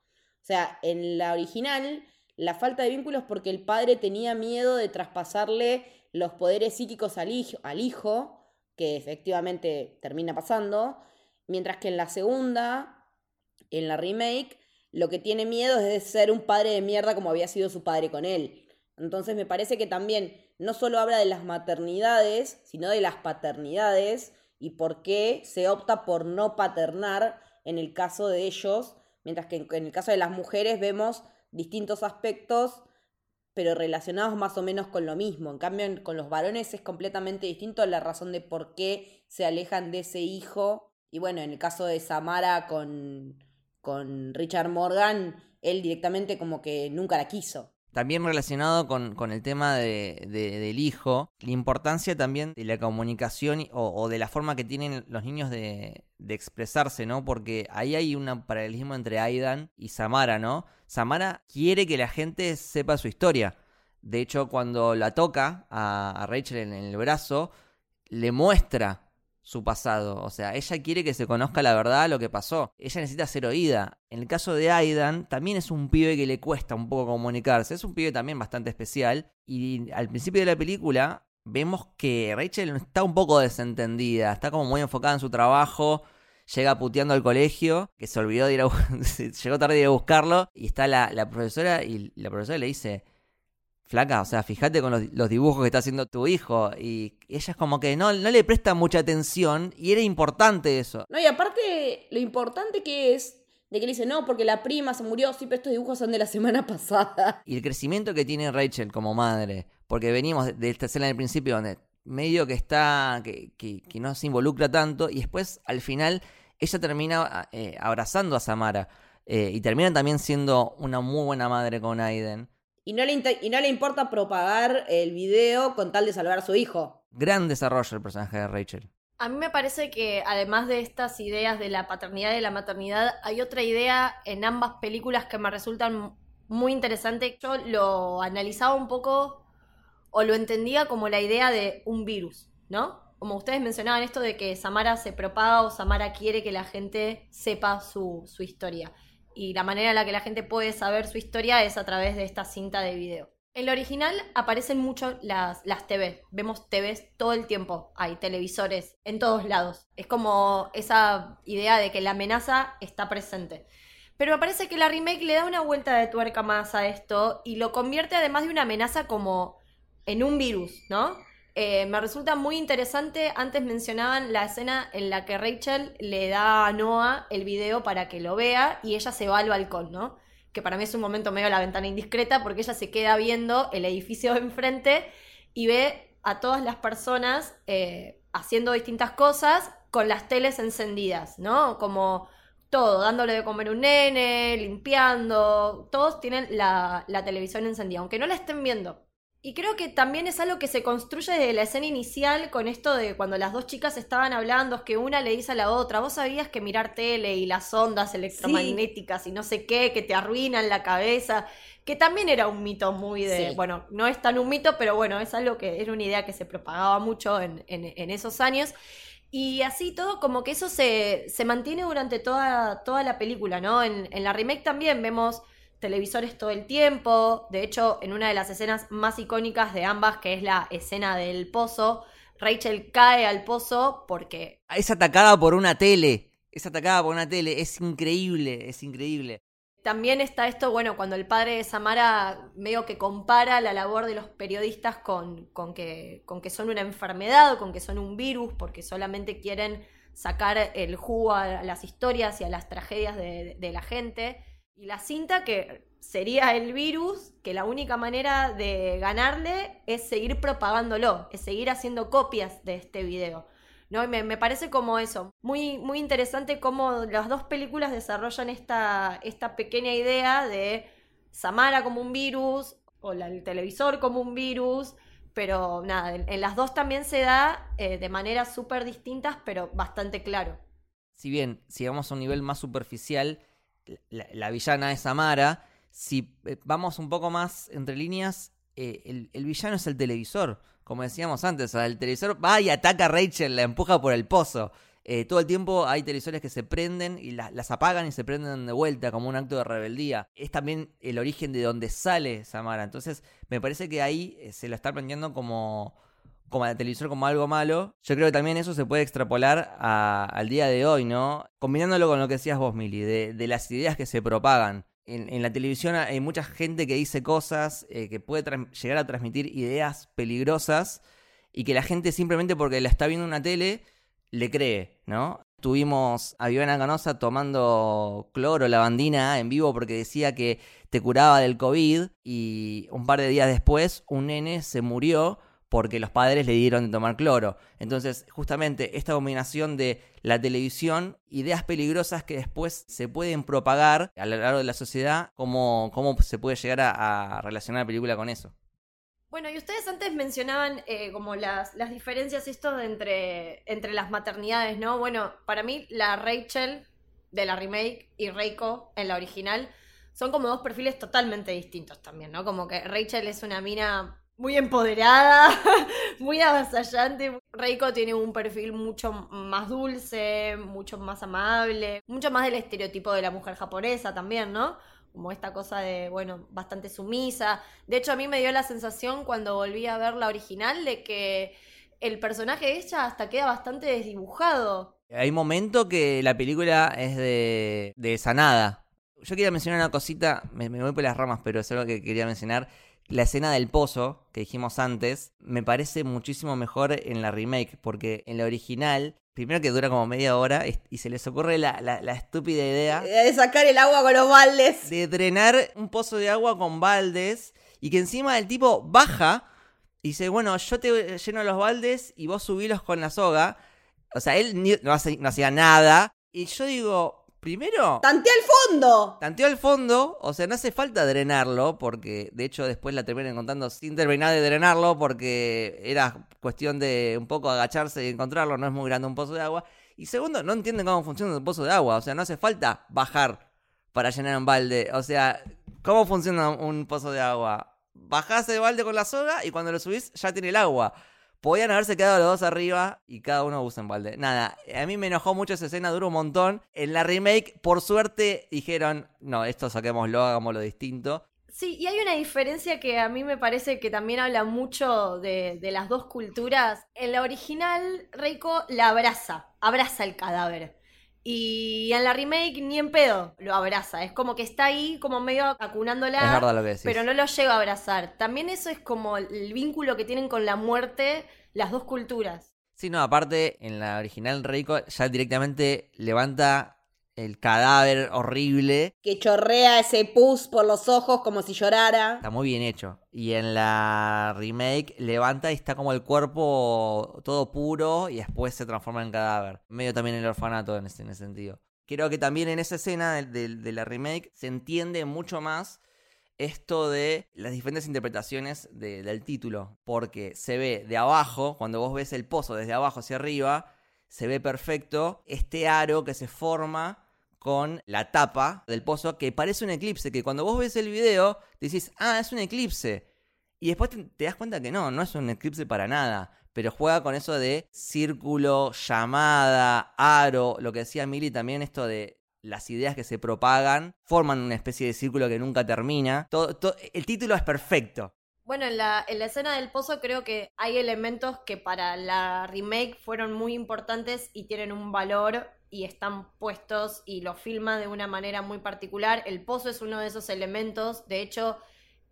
Speaker 3: O sea, en la original la falta de vínculo es porque el padre tenía miedo de traspasarle los poderes psíquicos al hijo, al hijo, que efectivamente termina pasando, mientras que en la segunda, en la remake, lo que tiene miedo es de ser un padre de mierda como había sido su padre con él. Entonces me parece que también no solo habla de las maternidades, sino de las paternidades y por qué se opta por no paternar en el caso de ellos, mientras que en el caso de las mujeres vemos distintos aspectos, pero relacionados más o menos con lo mismo. En cambio, con los varones es completamente distinto la razón de por qué se alejan de ese hijo. Y bueno, en el caso de Samara con, con Richard Morgan, él directamente como que nunca la quiso.
Speaker 2: También relacionado con, el tema de, del hijo, la importancia también de la comunicación o, de la forma que tienen los niños de, de, expresarse, ¿no? Porque ahí hay un paralelismo entre Aidan y Samara, ¿no? Samara quiere que la gente sepa su historia. De hecho, cuando la toca a, a Rachel en el brazo, le muestra su pasado. O sea, ella quiere que se conozca la verdad, lo que pasó. Ella necesita ser oída. En el caso de Aidan, también es un pibe que le cuesta un poco comunicarse. Es un pibe también bastante especial. Y al principio de la película vemos que Rachel está un poco desentendida. Está como muy enfocada en su trabajo. Llega puteando al colegio, que se olvidó de ir a... llegó tarde de a buscarlo. Y está la profesora y la profesora le dice, flaca, o sea, fíjate con los, dibujos que está haciendo tu hijo. Y ella es como que no, no le presta mucha atención y era importante eso.
Speaker 3: No, y aparte, lo importante que es de que le dice, no, porque la prima se murió, sí, pero estos dibujos son de la semana pasada.
Speaker 2: Y el crecimiento que tiene Rachel como madre, porque venimos de esta escena del principio donde medio que está, que, que, no se involucra tanto, y después al final ella termina eh, abrazando a Samara. Eh, y termina también siendo una muy buena madre con Aiden.
Speaker 3: Y no, le y no le importa propagar el video con tal de salvar a su hijo.
Speaker 2: Gran desarrollo el personaje de Rachel.
Speaker 1: A mí me parece que además de estas ideas de la paternidad y la maternidad, hay otra idea en ambas películas que me resultan muy interesante. Yo lo analizaba un poco o lo entendía como la idea de un virus, ¿no? Como ustedes mencionaban esto de que Samara se propaga o Samara quiere que la gente sepa su, su historia y la manera en la que la gente puede saber su historia es a través de esta cinta de video. En lo original aparecen mucho las, las TV. Vemos TVs todo el tiempo. Hay televisores en todos lados. Es como esa idea de que la amenaza está presente. Pero me parece que la remake le da una vuelta de tuerca más a esto y lo convierte además de una amenaza como en un virus, ¿no? Eh, me resulta muy interesante. Antes mencionaban la escena en la que Rachel le da a Noah el video para que lo vea y ella se va al balcón, ¿no? Que para mí es un momento medio la ventana indiscreta porque ella se queda viendo el edificio de enfrente y ve a todas las personas eh, haciendo distintas cosas con las teles encendidas, ¿no? Como todo, dándole de comer un nene, limpiando, todos tienen la, la televisión encendida, aunque no la estén viendo. Y creo que también es algo que se construye desde la escena inicial con esto de cuando las dos chicas estaban hablando, es que una le dice a la otra, vos sabías que mirar tele y las ondas electromagnéticas y no sé qué, que te arruinan la cabeza, que también era un mito muy de, bueno, no es tan un mito, pero bueno, es algo que era una idea que se propagaba mucho en, en, esos años. Y así todo, como que eso se, se mantiene durante toda, toda la película, ¿no? En, en la remake también vemos televisores todo el tiempo. De hecho, en una de las escenas más icónicas de ambas, que es la escena del pozo, Rachel cae al pozo porque...
Speaker 2: Es atacada por una tele. Es atacada por una tele. Es increíble, es increíble.
Speaker 1: También está esto, bueno, cuando el padre de Samara medio que compara la labor de los periodistas con, con, que, con que son una enfermedad, con que son un virus, porque solamente quieren sacar el jugo a las historias y a las tragedias de, de la gente. Y la cinta que sería el virus, que la única manera de ganarle es seguir propagándolo, es seguir haciendo copias de este video. ¿no? me, me, parece como eso, muy, muy interesante cómo las dos películas desarrollan esta, esta pequeña idea de Samara como un virus, o el televisor como un virus, pero nada, en, las dos también se da eh, de maneras súper distintas, pero bastante claro.
Speaker 2: Si bien, si vamos a un nivel más superficial, la, villana es Amara. Si eh, vamos un poco más entre líneas, eh, el, villano es el televisor. Como decíamos antes, el televisor va y ataca a Rachel, la empuja por el pozo. Eh, todo el tiempo hay televisores que se prenden y las apagan y se prenden de vuelta como un acto de rebeldía. Es también el origen de donde sale Samara. Entonces, me parece que ahí se lo está aprendiendo como, como la televisor como algo malo. Yo creo que también eso se puede extrapolar al día de hoy, ¿no? Combinándolo con lo que decías vos, Mili, de, las ideas que se propagan. En, la televisión hay mucha gente que dice cosas eh, que puede llegar a transmitir ideas peligrosas y que la gente simplemente porque la está viendo en una tele le cree, ¿no? Tuvimos a Viviana Canosa tomando cloro, lavandina en vivo porque decía que te curaba del COVID y un par de días después un nene se murió porque los padres le dieron de tomar cloro. Entonces, justamente esta combinación de la televisión, ideas peligrosas que después se pueden propagar a lo largo de la sociedad, cómo, cómo se puede llegar a, relacionar la película con eso.
Speaker 1: Bueno, y ustedes antes mencionaban eh, como las, las diferencias esto entre, entre las maternidades, ¿no? Bueno, para mí la Rachel de la remake y Reiko en la original son como dos perfiles totalmente distintos también, ¿no? Como que Rachel es una mina muy empoderada, muy avasallante. Reiko tiene un perfil mucho más dulce, mucho más amable, mucho más del estereotipo de la mujer japonesa también, ¿no? como esta cosa de, bueno, bastante sumisa. De hecho, a mí me dio la sensación cuando volví a ver la original de que el personaje de ella hasta queda bastante desdibujado.
Speaker 2: Hay momento que la película es de, de sanada. Yo quería mencionar una cosita, me voy por las ramas, pero es algo que quería mencionar. La escena del pozo, que dijimos antes, me parece muchísimo mejor en la remake, porque en la original Primero que dura como media hora y se les ocurre la, estúpida idea
Speaker 3: de sacar el agua con los baldes.
Speaker 2: De drenar un pozo de agua con baldes y que encima el tipo baja y dice, bueno, yo te lleno los baldes y vos subilos con la soga. O sea, él no, no hacía nada. Y yo digo, Primero.
Speaker 3: ¡Tanteó al fondo!
Speaker 2: Tanteó al fondo, o sea, no hace falta drenarlo, porque de hecho después la terminan encontrando sin terminar de drenarlo, porque era cuestión de un poco agacharse y encontrarlo, no es muy grande un pozo de agua. Y segundo, no entienden cómo funciona un pozo de agua, o sea, no hace falta bajar para llenar un balde. O sea, ¿cómo funciona un pozo de agua? Bajás el balde con la soga y cuando lo subís ya tiene el agua. Podían haberse quedado los dos arriba y cada uno usa en balde. Nada, a mí me enojó mucho esa escena, duró un montón. En la remake, por suerte, dijeron, no, esto saquémoslo, hagámoslo distinto.
Speaker 1: Sí, y hay una diferencia que a mí me parece que también habla mucho de, de las dos culturas. En la original, Reiko la abraza, abraza el cadáver. Y en la remake ni en pedo lo abraza. Es como que está ahí como medio acunándola.
Speaker 2: Es verdad lo que decís.
Speaker 1: Pero no lo llega a abrazar. También eso es como el vínculo que tienen con la muerte las dos culturas.
Speaker 2: Sí, no, aparte en la original Reiko ya directamente levanta el cadáver horrible.
Speaker 3: Que chorrea ese pus por los ojos como si llorara.
Speaker 2: Está muy bien hecho. Y en la remake levanta y está como el cuerpo todo puro y después se transforma en cadáver. Medio también el orfanato en ese, sentido. Creo que también en esa escena de, la remake se entiende mucho más esto de las diferentes interpretaciones del título. Porque se ve de abajo, cuando vos ves el pozo desde abajo hacia arriba, se ve perfecto este aro que se forma con la tapa del pozo que parece un eclipse, que cuando vos ves el video decís, ah, es un eclipse. Y después te, das cuenta que no, no es un eclipse para nada. Pero juega con eso de círculo, llamada, aro, lo que decía Mili también, esto de las ideas que se propagan, forman una especie de círculo que nunca termina. Todo, el título es perfecto.
Speaker 1: Bueno, en la, en la escena del pozo creo que hay elementos que para la remake fueron muy importantes y tienen un valor y están puestos y lo filma de una manera muy particular. El pozo es uno de esos elementos. De hecho,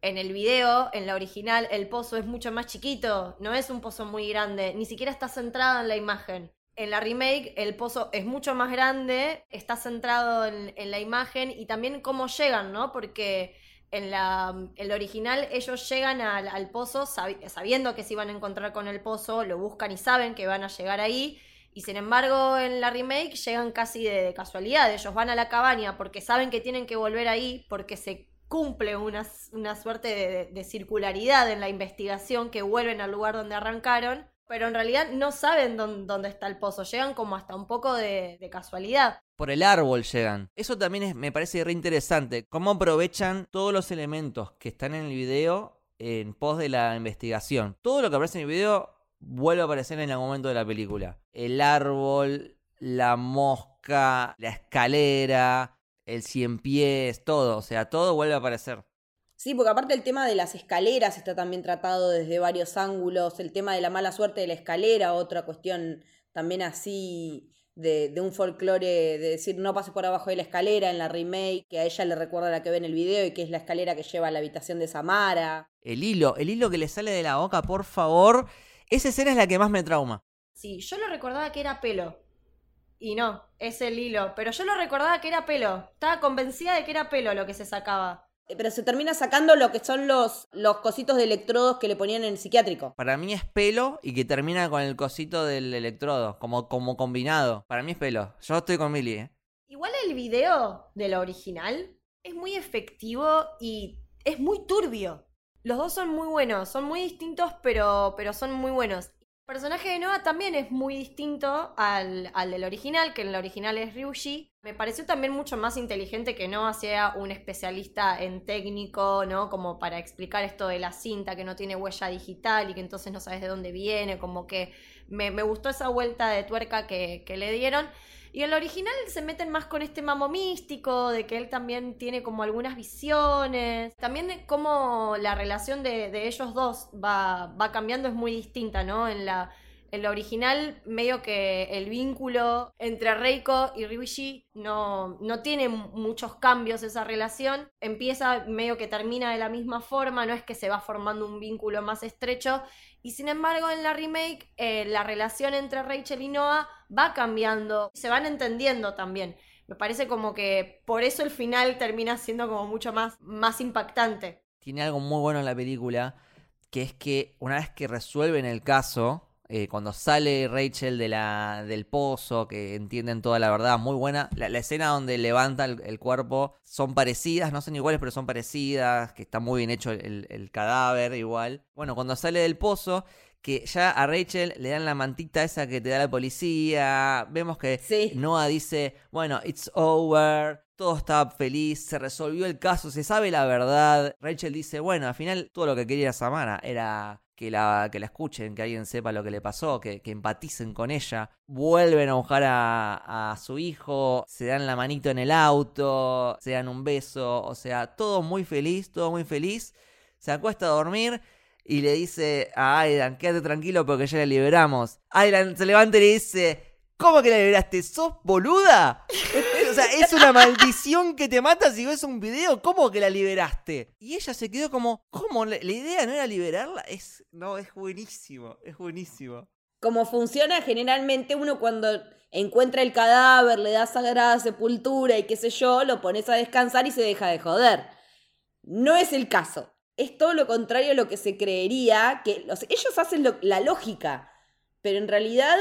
Speaker 1: en el video, en la original, el pozo es mucho más chiquito. No es un pozo muy grande. Ni siquiera está centrado en la imagen. En la remake, el pozo es mucho más grande, está centrado en, la imagen y también cómo llegan, ¿no? Porque en la, original ellos llegan al, pozo sabiendo que se iban a encontrar con el pozo, lo buscan y saben que van a llegar ahí. Y sin embargo, en la remake llegan casi de, casualidad. Ellos van a la cabaña porque saben que tienen que volver ahí, porque se cumple una, una suerte de, circularidad en la investigación, que vuelven al lugar donde arrancaron. Pero en realidad no saben dónde, está el pozo. Llegan como hasta un poco de, de casualidad
Speaker 2: por el árbol llegan. Eso también me parece re interesante. Cómo aprovechan todos los elementos que están en el video en pos de la investigación. Todo lo que aparece en el video vuelve a aparecer en el momento de la película. El árbol, la mosca, la escalera, el cien pies, todo, o sea, todo vuelve a aparecer.
Speaker 3: Sí, porque aparte el tema de las escaleras está también tratado desde varios ángulos, el tema de la mala suerte de la escalera, otra cuestión también así de, de un folclore de decir no pases por abajo de la escalera en la remake, que a ella le recuerda la que ve en el video y que es la escalera que lleva a la habitación de Samara.
Speaker 2: El hilo, el hilo que le sale de la boca, por favor. Esa escena es la que más me trauma.
Speaker 1: Sí, yo lo recordaba que era pelo. Y no, es el hilo. Pero yo lo recordaba que era pelo. Estaba convencida de que era pelo lo que se sacaba.
Speaker 3: Eh, Pero se termina sacando lo que son los, los cositos de electrodos que le ponían en el psiquiátrico.
Speaker 2: Para mí es pelo y que termina con el cosito del electrodo, como, como combinado. Para mí es pelo. Yo estoy con Millie, ¿eh?
Speaker 1: Igual el video de la original es muy efectivo y es muy turbio. Los dos son muy buenos, son muy distintos, pero, pero son muy buenos. El personaje de Noah también es muy distinto al, al del original, que en el original es Ryuji. Me pareció también mucho más inteligente que Noah sea un especialista en técnico, ¿no? Como para explicar esto de la cinta que no tiene huella digital y que entonces no sabes de dónde viene, como que me, me gustó esa vuelta de tuerca que, que le dieron. Y en el original se meten más con este mamo místico, de que él también tiene como algunas visiones. También de cómo la relación de, de ellos dos va, va cambiando es muy distinta, ¿no? En la, en la original, medio que el vínculo entre Reiko y Ryuji no, no tiene muchos cambios esa relación. Empieza medio que termina de la misma forma, no es que se va formando un vínculo más estrecho. Y sin embargo, en la remake, eh, la relación entre Rachel y Noah va cambiando, se van entendiendo también. Me parece como que por eso el final termina siendo como mucho más, más impactante.
Speaker 2: Tiene algo muy bueno en la película, que es que una vez que resuelven el caso, eh, cuando sale Rachel de la, del pozo, que entienden toda la verdad, muy buena. La, la escena donde levanta el, el, cuerpo son parecidas, no son iguales, pero son parecidas, que está muy bien hecho el, el, cadáver igual. Bueno, cuando sale del pozo, que ya a Rachel le dan la mantita esa que te da la policía, vemos que
Speaker 3: Sí.
Speaker 2: Noah dice, bueno, it's over. Todo está feliz, se resolvió el caso, se sabe la verdad. Rachel dice, bueno, al final todo lo que quería Samara era que la, que la escuchen, que alguien sepa lo que le pasó, que, que empaticen con ella. Vuelven a buscar a, a, su hijo, se dan la manito en el auto, se dan un beso, o sea, todo muy feliz, todo muy feliz. Se acuesta a dormir y le dice a Aidan, quédate tranquilo porque ya la liberamos. Aidan se levanta y le dice, ¿cómo que la liberaste? ¿Sos boluda? sea, es una maldición que te mata si ves un video. ¿Cómo que la liberaste? Y ella se quedó como, ¿cómo? La, la idea no era liberarla. Es, no, es buenísimo, es buenísimo.
Speaker 3: Como funciona generalmente uno cuando encuentra el cadáver, le da sagrada sepultura y qué sé yo, lo pones a descansar y se deja de joder. No es el caso. Es todo lo contrario a lo que se creería, que los, ellos hacen lo, la lógica, pero en realidad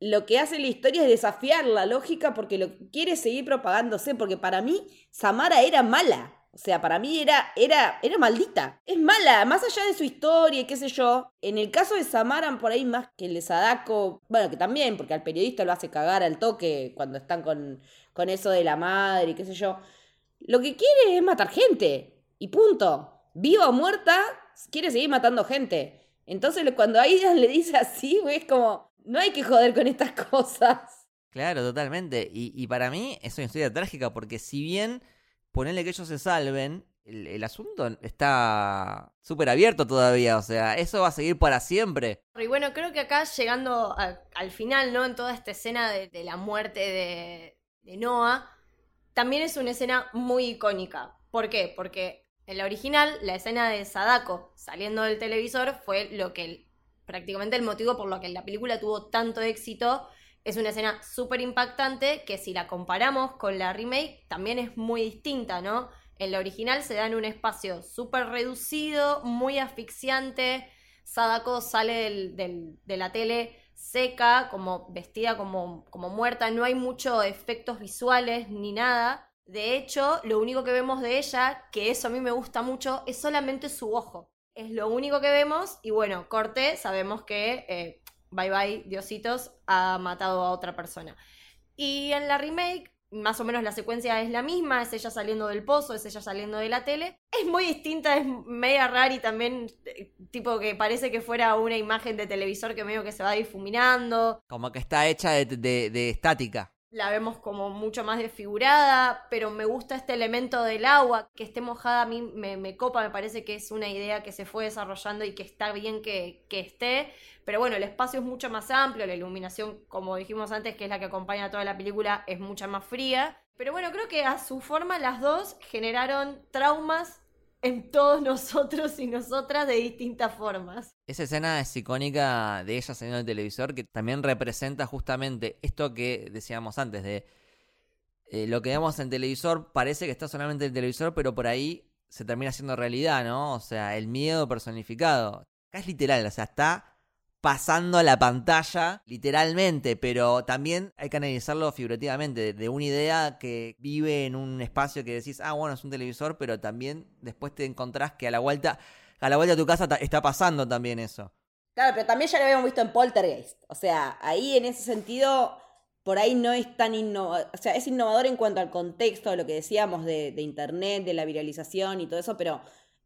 Speaker 3: lo que hace la historia es desafiar la lógica porque lo quiere seguir propagándose, porque para mí Samara era mala. O sea, para mí era, era, era maldita. Es mala, más allá de su historia y qué sé yo. En el caso de Samara, por ahí más que el de Sadako, bueno, que también, porque al periodista lo hace cagar al toque cuando están con, con eso de la madre y qué sé yo. Lo que quiere es matar gente. Y punto. Viva o muerta, quiere seguir matando gente. Entonces cuando Aidan le dice así, güey, es como, no hay que joder con estas cosas.
Speaker 2: Claro, totalmente. Y, y para mí es una historia trágica porque si bien ponerle que ellos se salven, el, el asunto está súper abierto todavía, o sea, eso va a seguir para siempre.
Speaker 1: Y bueno, creo que acá llegando a, al final, ¿no? En toda esta escena de, de la muerte de, de, Noah, también es una escena muy icónica. ¿Por qué? Porque en la original, la escena de Sadako saliendo del televisor fue lo que prácticamente el motivo por lo que la película tuvo tanto éxito es una escena súper impactante que si la comparamos con la remake también es muy distinta, ¿no? En la original se da en un espacio súper reducido, muy asfixiante. Sadako sale del, del, de la tele seca, como vestida como, como muerta, no hay muchos efectos visuales ni nada. De hecho, lo único que vemos de ella, que eso a mí me gusta mucho, es solamente su ojo. Es lo único que vemos y bueno, corte, sabemos que eh, bye bye, Diositos, ha matado a otra persona. Y en la remake más o menos la secuencia es la misma, es ella saliendo del pozo, es ella saliendo de la tele. Es muy distinta, es media rara y también eh, tipo que parece que fuera una imagen de televisor que medio que se va difuminando.
Speaker 2: Como que está hecha de, estática.
Speaker 1: La vemos como mucho más desfigurada, pero me gusta este elemento del agua, que esté mojada a mí me, me copa, me parece que es una idea que se fue desarrollando y que está bien que, que esté. Pero bueno, el espacio es mucho más amplio, la iluminación, como dijimos antes, que es la que acompaña a toda la película, es mucha más fría. Pero bueno, creo que a su forma las dos generaron traumas en todos nosotros y nosotras de distintas formas.
Speaker 2: Esa escena es icónica de ella saliendo del televisor que también representa justamente esto que decíamos antes de eh, lo que vemos en televisor parece que está solamente en el televisor, pero por ahí se termina siendo realidad, ¿no? O sea, el miedo personificado. Acá es literal, o sea, está pasando a la pantalla literalmente, pero también hay que analizarlo figurativamente, de, una idea que vive en un espacio que decís, ah, bueno, es un televisor, pero también después te encontrás que a la vuelta, a la vuelta de tu casa está pasando también eso.
Speaker 3: Claro, pero también ya lo habíamos visto en Poltergeist. O sea, ahí en ese sentido, por ahí no es tan innovador. O sea, es innovador en cuanto al contexto, lo que decíamos de, de Internet, de la viralización y todo eso, pero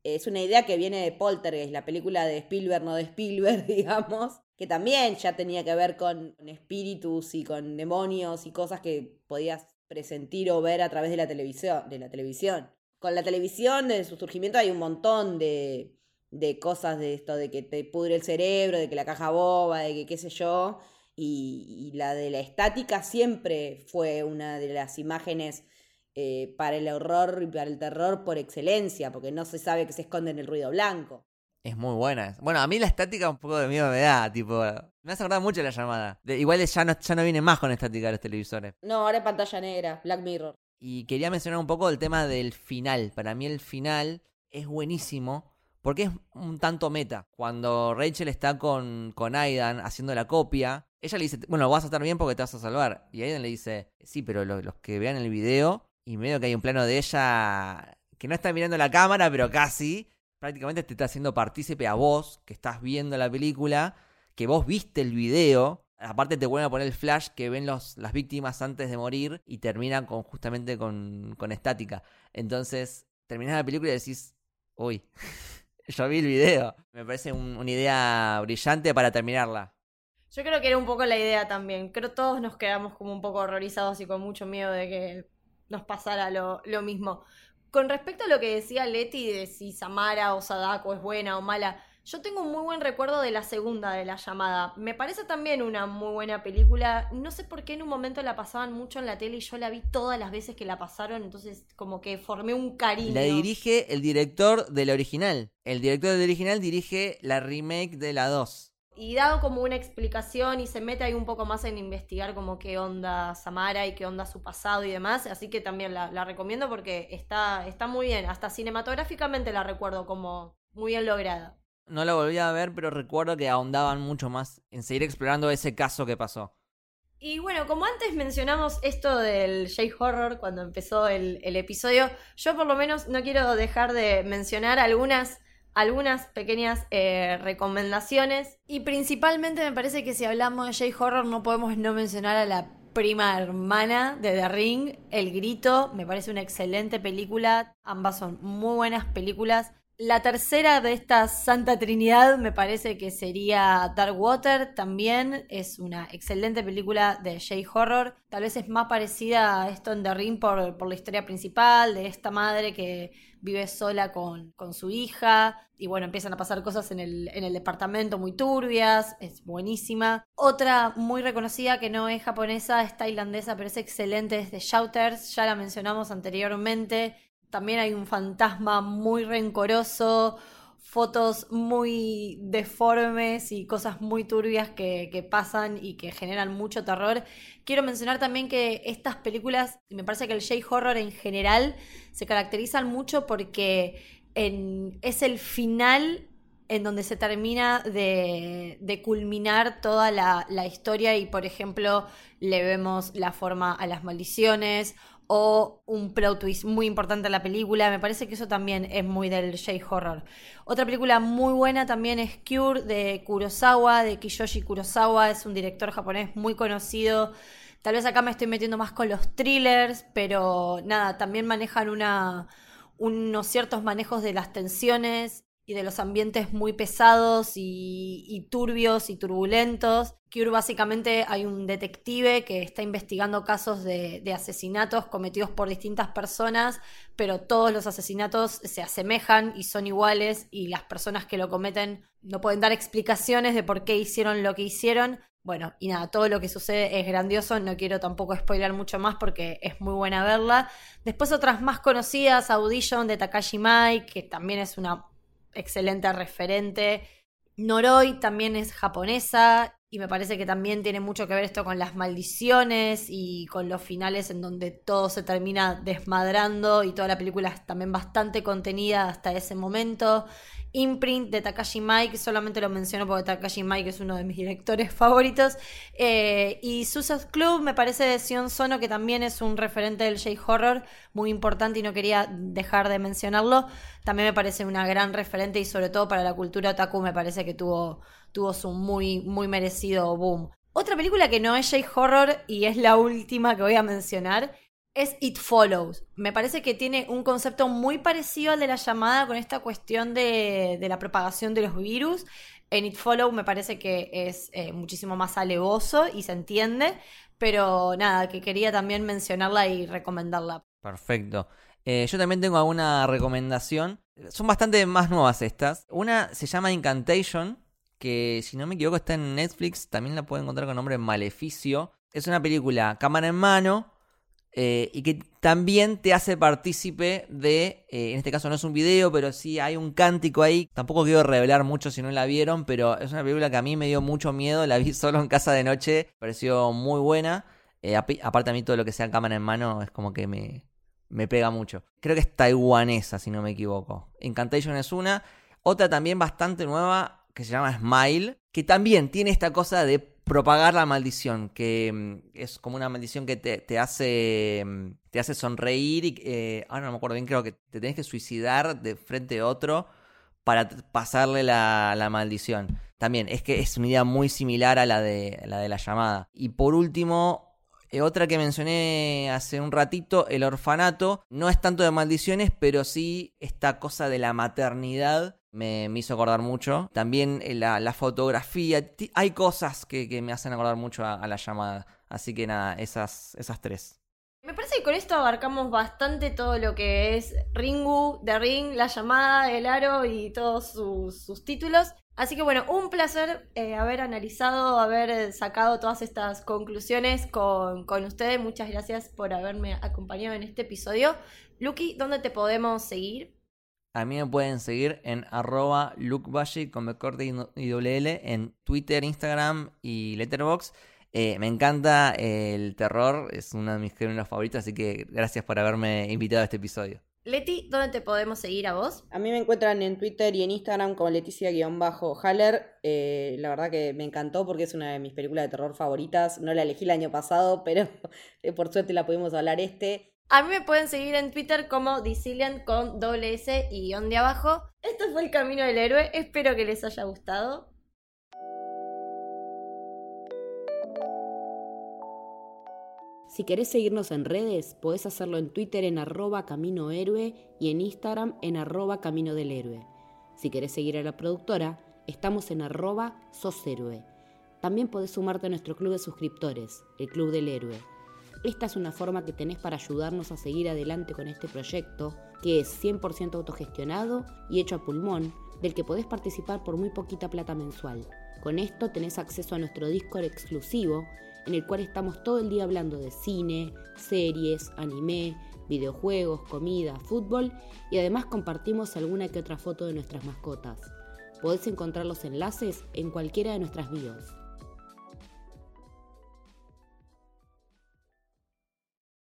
Speaker 3: es una idea que viene de Poltergeist, la película de Spielberg, no de Spielberg, digamos, que también ya tenía que ver con, espíritus y con demonios y cosas que podías presentir o ver a través de la televisión. De la televisión. Con la televisión, desde su surgimiento, hay un montón de, de cosas de esto, de que te pudre el cerebro, de que la caja boba, de que qué sé yo. Y, y la de la estática siempre fue una de las imágenes eh, para el horror y para el terror por excelencia, porque no se sabe que se esconde en el ruido blanco.
Speaker 2: Es muy buena. Bueno, a mí la estática un poco de miedo me da, tipo, me hace acordar mucho la llamada. De- igual ya no, ya no viene más con estática los televisores.
Speaker 3: No, ahora es pantalla negra, Black Mirror.
Speaker 2: Y quería mencionar un poco el tema del final. Para mí el final es buenísimo porque es un tanto meta. Cuando Rachel está con, con Aidan haciendo la copia, ella le dice, bueno, vas a estar bien porque te vas a salvar. Y Aidan le dice, sí, pero lo- los que vean el video, y medio que hay un plano de ella que no está mirando la cámara, pero casi, prácticamente te está haciendo partícipe a vos, que estás viendo la película, que vos viste el video. Aparte te vuelven a poner el flash que ven los, las víctimas antes de morir y terminan con, justamente con, con estática. Entonces, terminás la película y decís, uy, yo vi el video. Me parece un- una idea brillante para terminarla.
Speaker 1: Yo creo que era un poco la idea también. Creo todos nos quedamos como un poco horrorizados y con mucho miedo de que nos pasara lo, lo mismo. Con respecto a lo que decía Leti de si Samara o Sadako es buena o mala, yo tengo un muy buen recuerdo de la segunda de la llamada. Me parece también una muy buena película. No sé por qué en un momento la pasaban mucho en la tele y yo la vi todas las veces que la pasaron, entonces como que formé un cariño.
Speaker 2: La dirige el director de la original. El director del original dirige la remake de la 2.
Speaker 1: Y dado como una explicación y se mete ahí un poco más en investigar como qué onda Samara y qué onda su pasado y demás. Así que también la, la recomiendo porque está, está muy bien. Hasta cinematográficamente la recuerdo como muy bien lograda.
Speaker 2: No la volví a ver, pero recuerdo que ahondaban mucho más en seguir explorando ese caso que pasó.
Speaker 1: Y bueno, como antes mencionamos esto del J-Horror cuando empezó el, el episodio, yo por lo menos no quiero dejar de mencionar algunas, algunas pequeñas eh, recomendaciones.
Speaker 4: Y principalmente me parece que si hablamos de J-Horror no podemos no mencionar a la prima hermana de The Ring, El Grito. Me parece una excelente película. Ambas son muy buenas películas. La tercera de esta Santa Trinidad me parece que sería Dark Water. También es una excelente película de J-Horror. Tal vez es más parecida a esto en The Ring por, por la historia principal de esta madre que vive sola con, con su hija y bueno, empiezan a pasar cosas en el, en el departamento muy turbias, es buenísima. Otra muy reconocida que no es japonesa, es tailandesa, pero es excelente, es de Shouters, ya la mencionamos anteriormente. También hay un fantasma muy rencoroso, fotos muy deformes y cosas muy turbias que, pasan y que generan mucho terror. Quiero mencionar también que estas películas, me parece que el J-Horror en general, se caracterizan mucho porque es el final en donde se termina de, de culminar toda la, la historia y, por ejemplo, le vemos la forma a las maldiciones o un plot twist muy importante en la película. Me parece que eso también es muy del J-Horror. Otra película muy buena también es Cure de Kurosawa, de Kiyoshi Kurosawa. Es un director japonés muy conocido
Speaker 1: Tal vez acá me estoy metiendo más con los thrillers, pero nada, también manejan una, unos ciertos manejos de las tensiones y de los ambientes muy pesados y, turbios y turbulentos. Cure básicamente hay un detective que está investigando casos de, asesinatos cometidos por distintas personas, pero todos los asesinatos se asemejan y son iguales y las personas que lo cometen no pueden dar explicaciones de por qué hicieron lo que hicieron. Bueno, y nada, todo lo que sucede es grandioso, no quiero tampoco spoiler mucho más porque es muy buena verla. Después otras más conocidas, Audition de Takashi Mai, que también es una excelente referente. Noroi también es japonesa y me parece que también tiene mucho que ver esto con las maldiciones y con los finales en donde todo se termina desmadrando y toda la película es también bastante contenida hasta ese momento. Imprint de Takashi Mike, solamente lo menciono porque Takashi Mike es uno de mis directores favoritos. Eh, y Suicide Club me parece de Sion Sono, que también es un referente del J-Horror muy importante y no quería dejar de mencionarlo. También me parece una gran referente y sobre todo para la cultura otaku me parece que tuvo, tuvo su muy, muy merecido boom. Otra película que no es J-Horror y es la última que voy a mencionar es It Follows. Me parece que tiene un concepto muy parecido al de la llamada con esta cuestión de, la propagación de los virus. En It Follows me parece que es eh, muchísimo más alevoso y se entiende, pero nada, que quería también mencionarla y recomendarla.
Speaker 2: Perfecto. Eh, yo también tengo alguna recomendación. Son bastante más nuevas estas. Una se llama Incantation, que si no me equivoco está en Netflix, también la pueden encontrar con nombre Maleficio. Es una película cámara en mano, eh, y que también te hace partícipe de, eh, en este caso no es un video, pero sí hay un cántico ahí. Tampoco quiero revelar mucho si no la vieron, pero es una película que a mí me dio mucho miedo. La vi solo en casa de noche, pareció muy buena. Eh, aparte a mí todo lo que sea cámara en mano es como que me, me pega mucho. Creo que es taiwanesa, si no me equivoco. Incantation es una. Otra también bastante nueva que se llama Smile, que también tiene esta cosa de propagar la maldición, que mm, es como una maldición que te, hace mm, te hace sonreír y eh, no me acuerdo bien, creo que te tenés que suicidar de frente a otro para pasarle la, la, maldición. También es que es una idea muy similar a la de la, de la llamada. Y por último, eh, otra que mencioné hace un ratito, el orfanato, no es tanto de maldiciones, pero sí esta cosa de la maternidad me, hizo acordar mucho. También eh, la, fotografía, hay cosas que, me hacen acordar mucho a, la llamada. Así que nada, esas, esas tres.
Speaker 5: Me parece que con esto abarcamos bastante todo lo que es Ringu, The Ring, La Llamada, El Aro y todos sus, títulos. Así que bueno, un placer eh, haber analizado, haber sacado todas estas conclusiones con, con ustedes. Muchas gracias por haberme acompañado en este episodio. Lucky, ¿dónde te podemos seguir?
Speaker 2: A mí me pueden seguir en arroba lukevalle con corte y WL en Twitter, Instagram y Letterboxd. Eh, me encanta el terror, es uno de mis géneros favoritos, así que gracias por haberme invitado a este episodio.
Speaker 5: Leti, ¿dónde te podemos seguir a vos?
Speaker 3: A mí me encuentran en Twitter y en Instagram como Leticia-Haller. Eh, la verdad que me encantó porque es una de mis películas de terror favoritas. No la elegí el año pasado, pero por suerte la pudimos hablar este.
Speaker 5: A mí me pueden seguir en Twitter como Disilian con doble S y guion de abajo. Este fue el camino del héroe. Espero que les haya gustado.
Speaker 3: Si querés seguirnos en redes, podés hacerlo en Twitter en arroba camino héroe y en Instagram en arroba camino del héroe. Si querés seguir a la productora, estamos en arroba sos héroe. También podés sumarte a nuestro club de suscriptores, el Club del Héroe esta es una forma que tenés para ayudarnos a seguir adelante con este proyecto, que es 100% autogestionado y hecho a pulmón, del que podés participar por muy poquita plata mensual. Con esto tenés acceso a nuestro Discord exclusivo, en el cual estamos todo el día hablando de cine, series, anime, videojuegos, comida, fútbol y además compartimos alguna que otra foto de nuestras mascotas. Podés encontrar los enlaces en cualquiera de nuestras bios.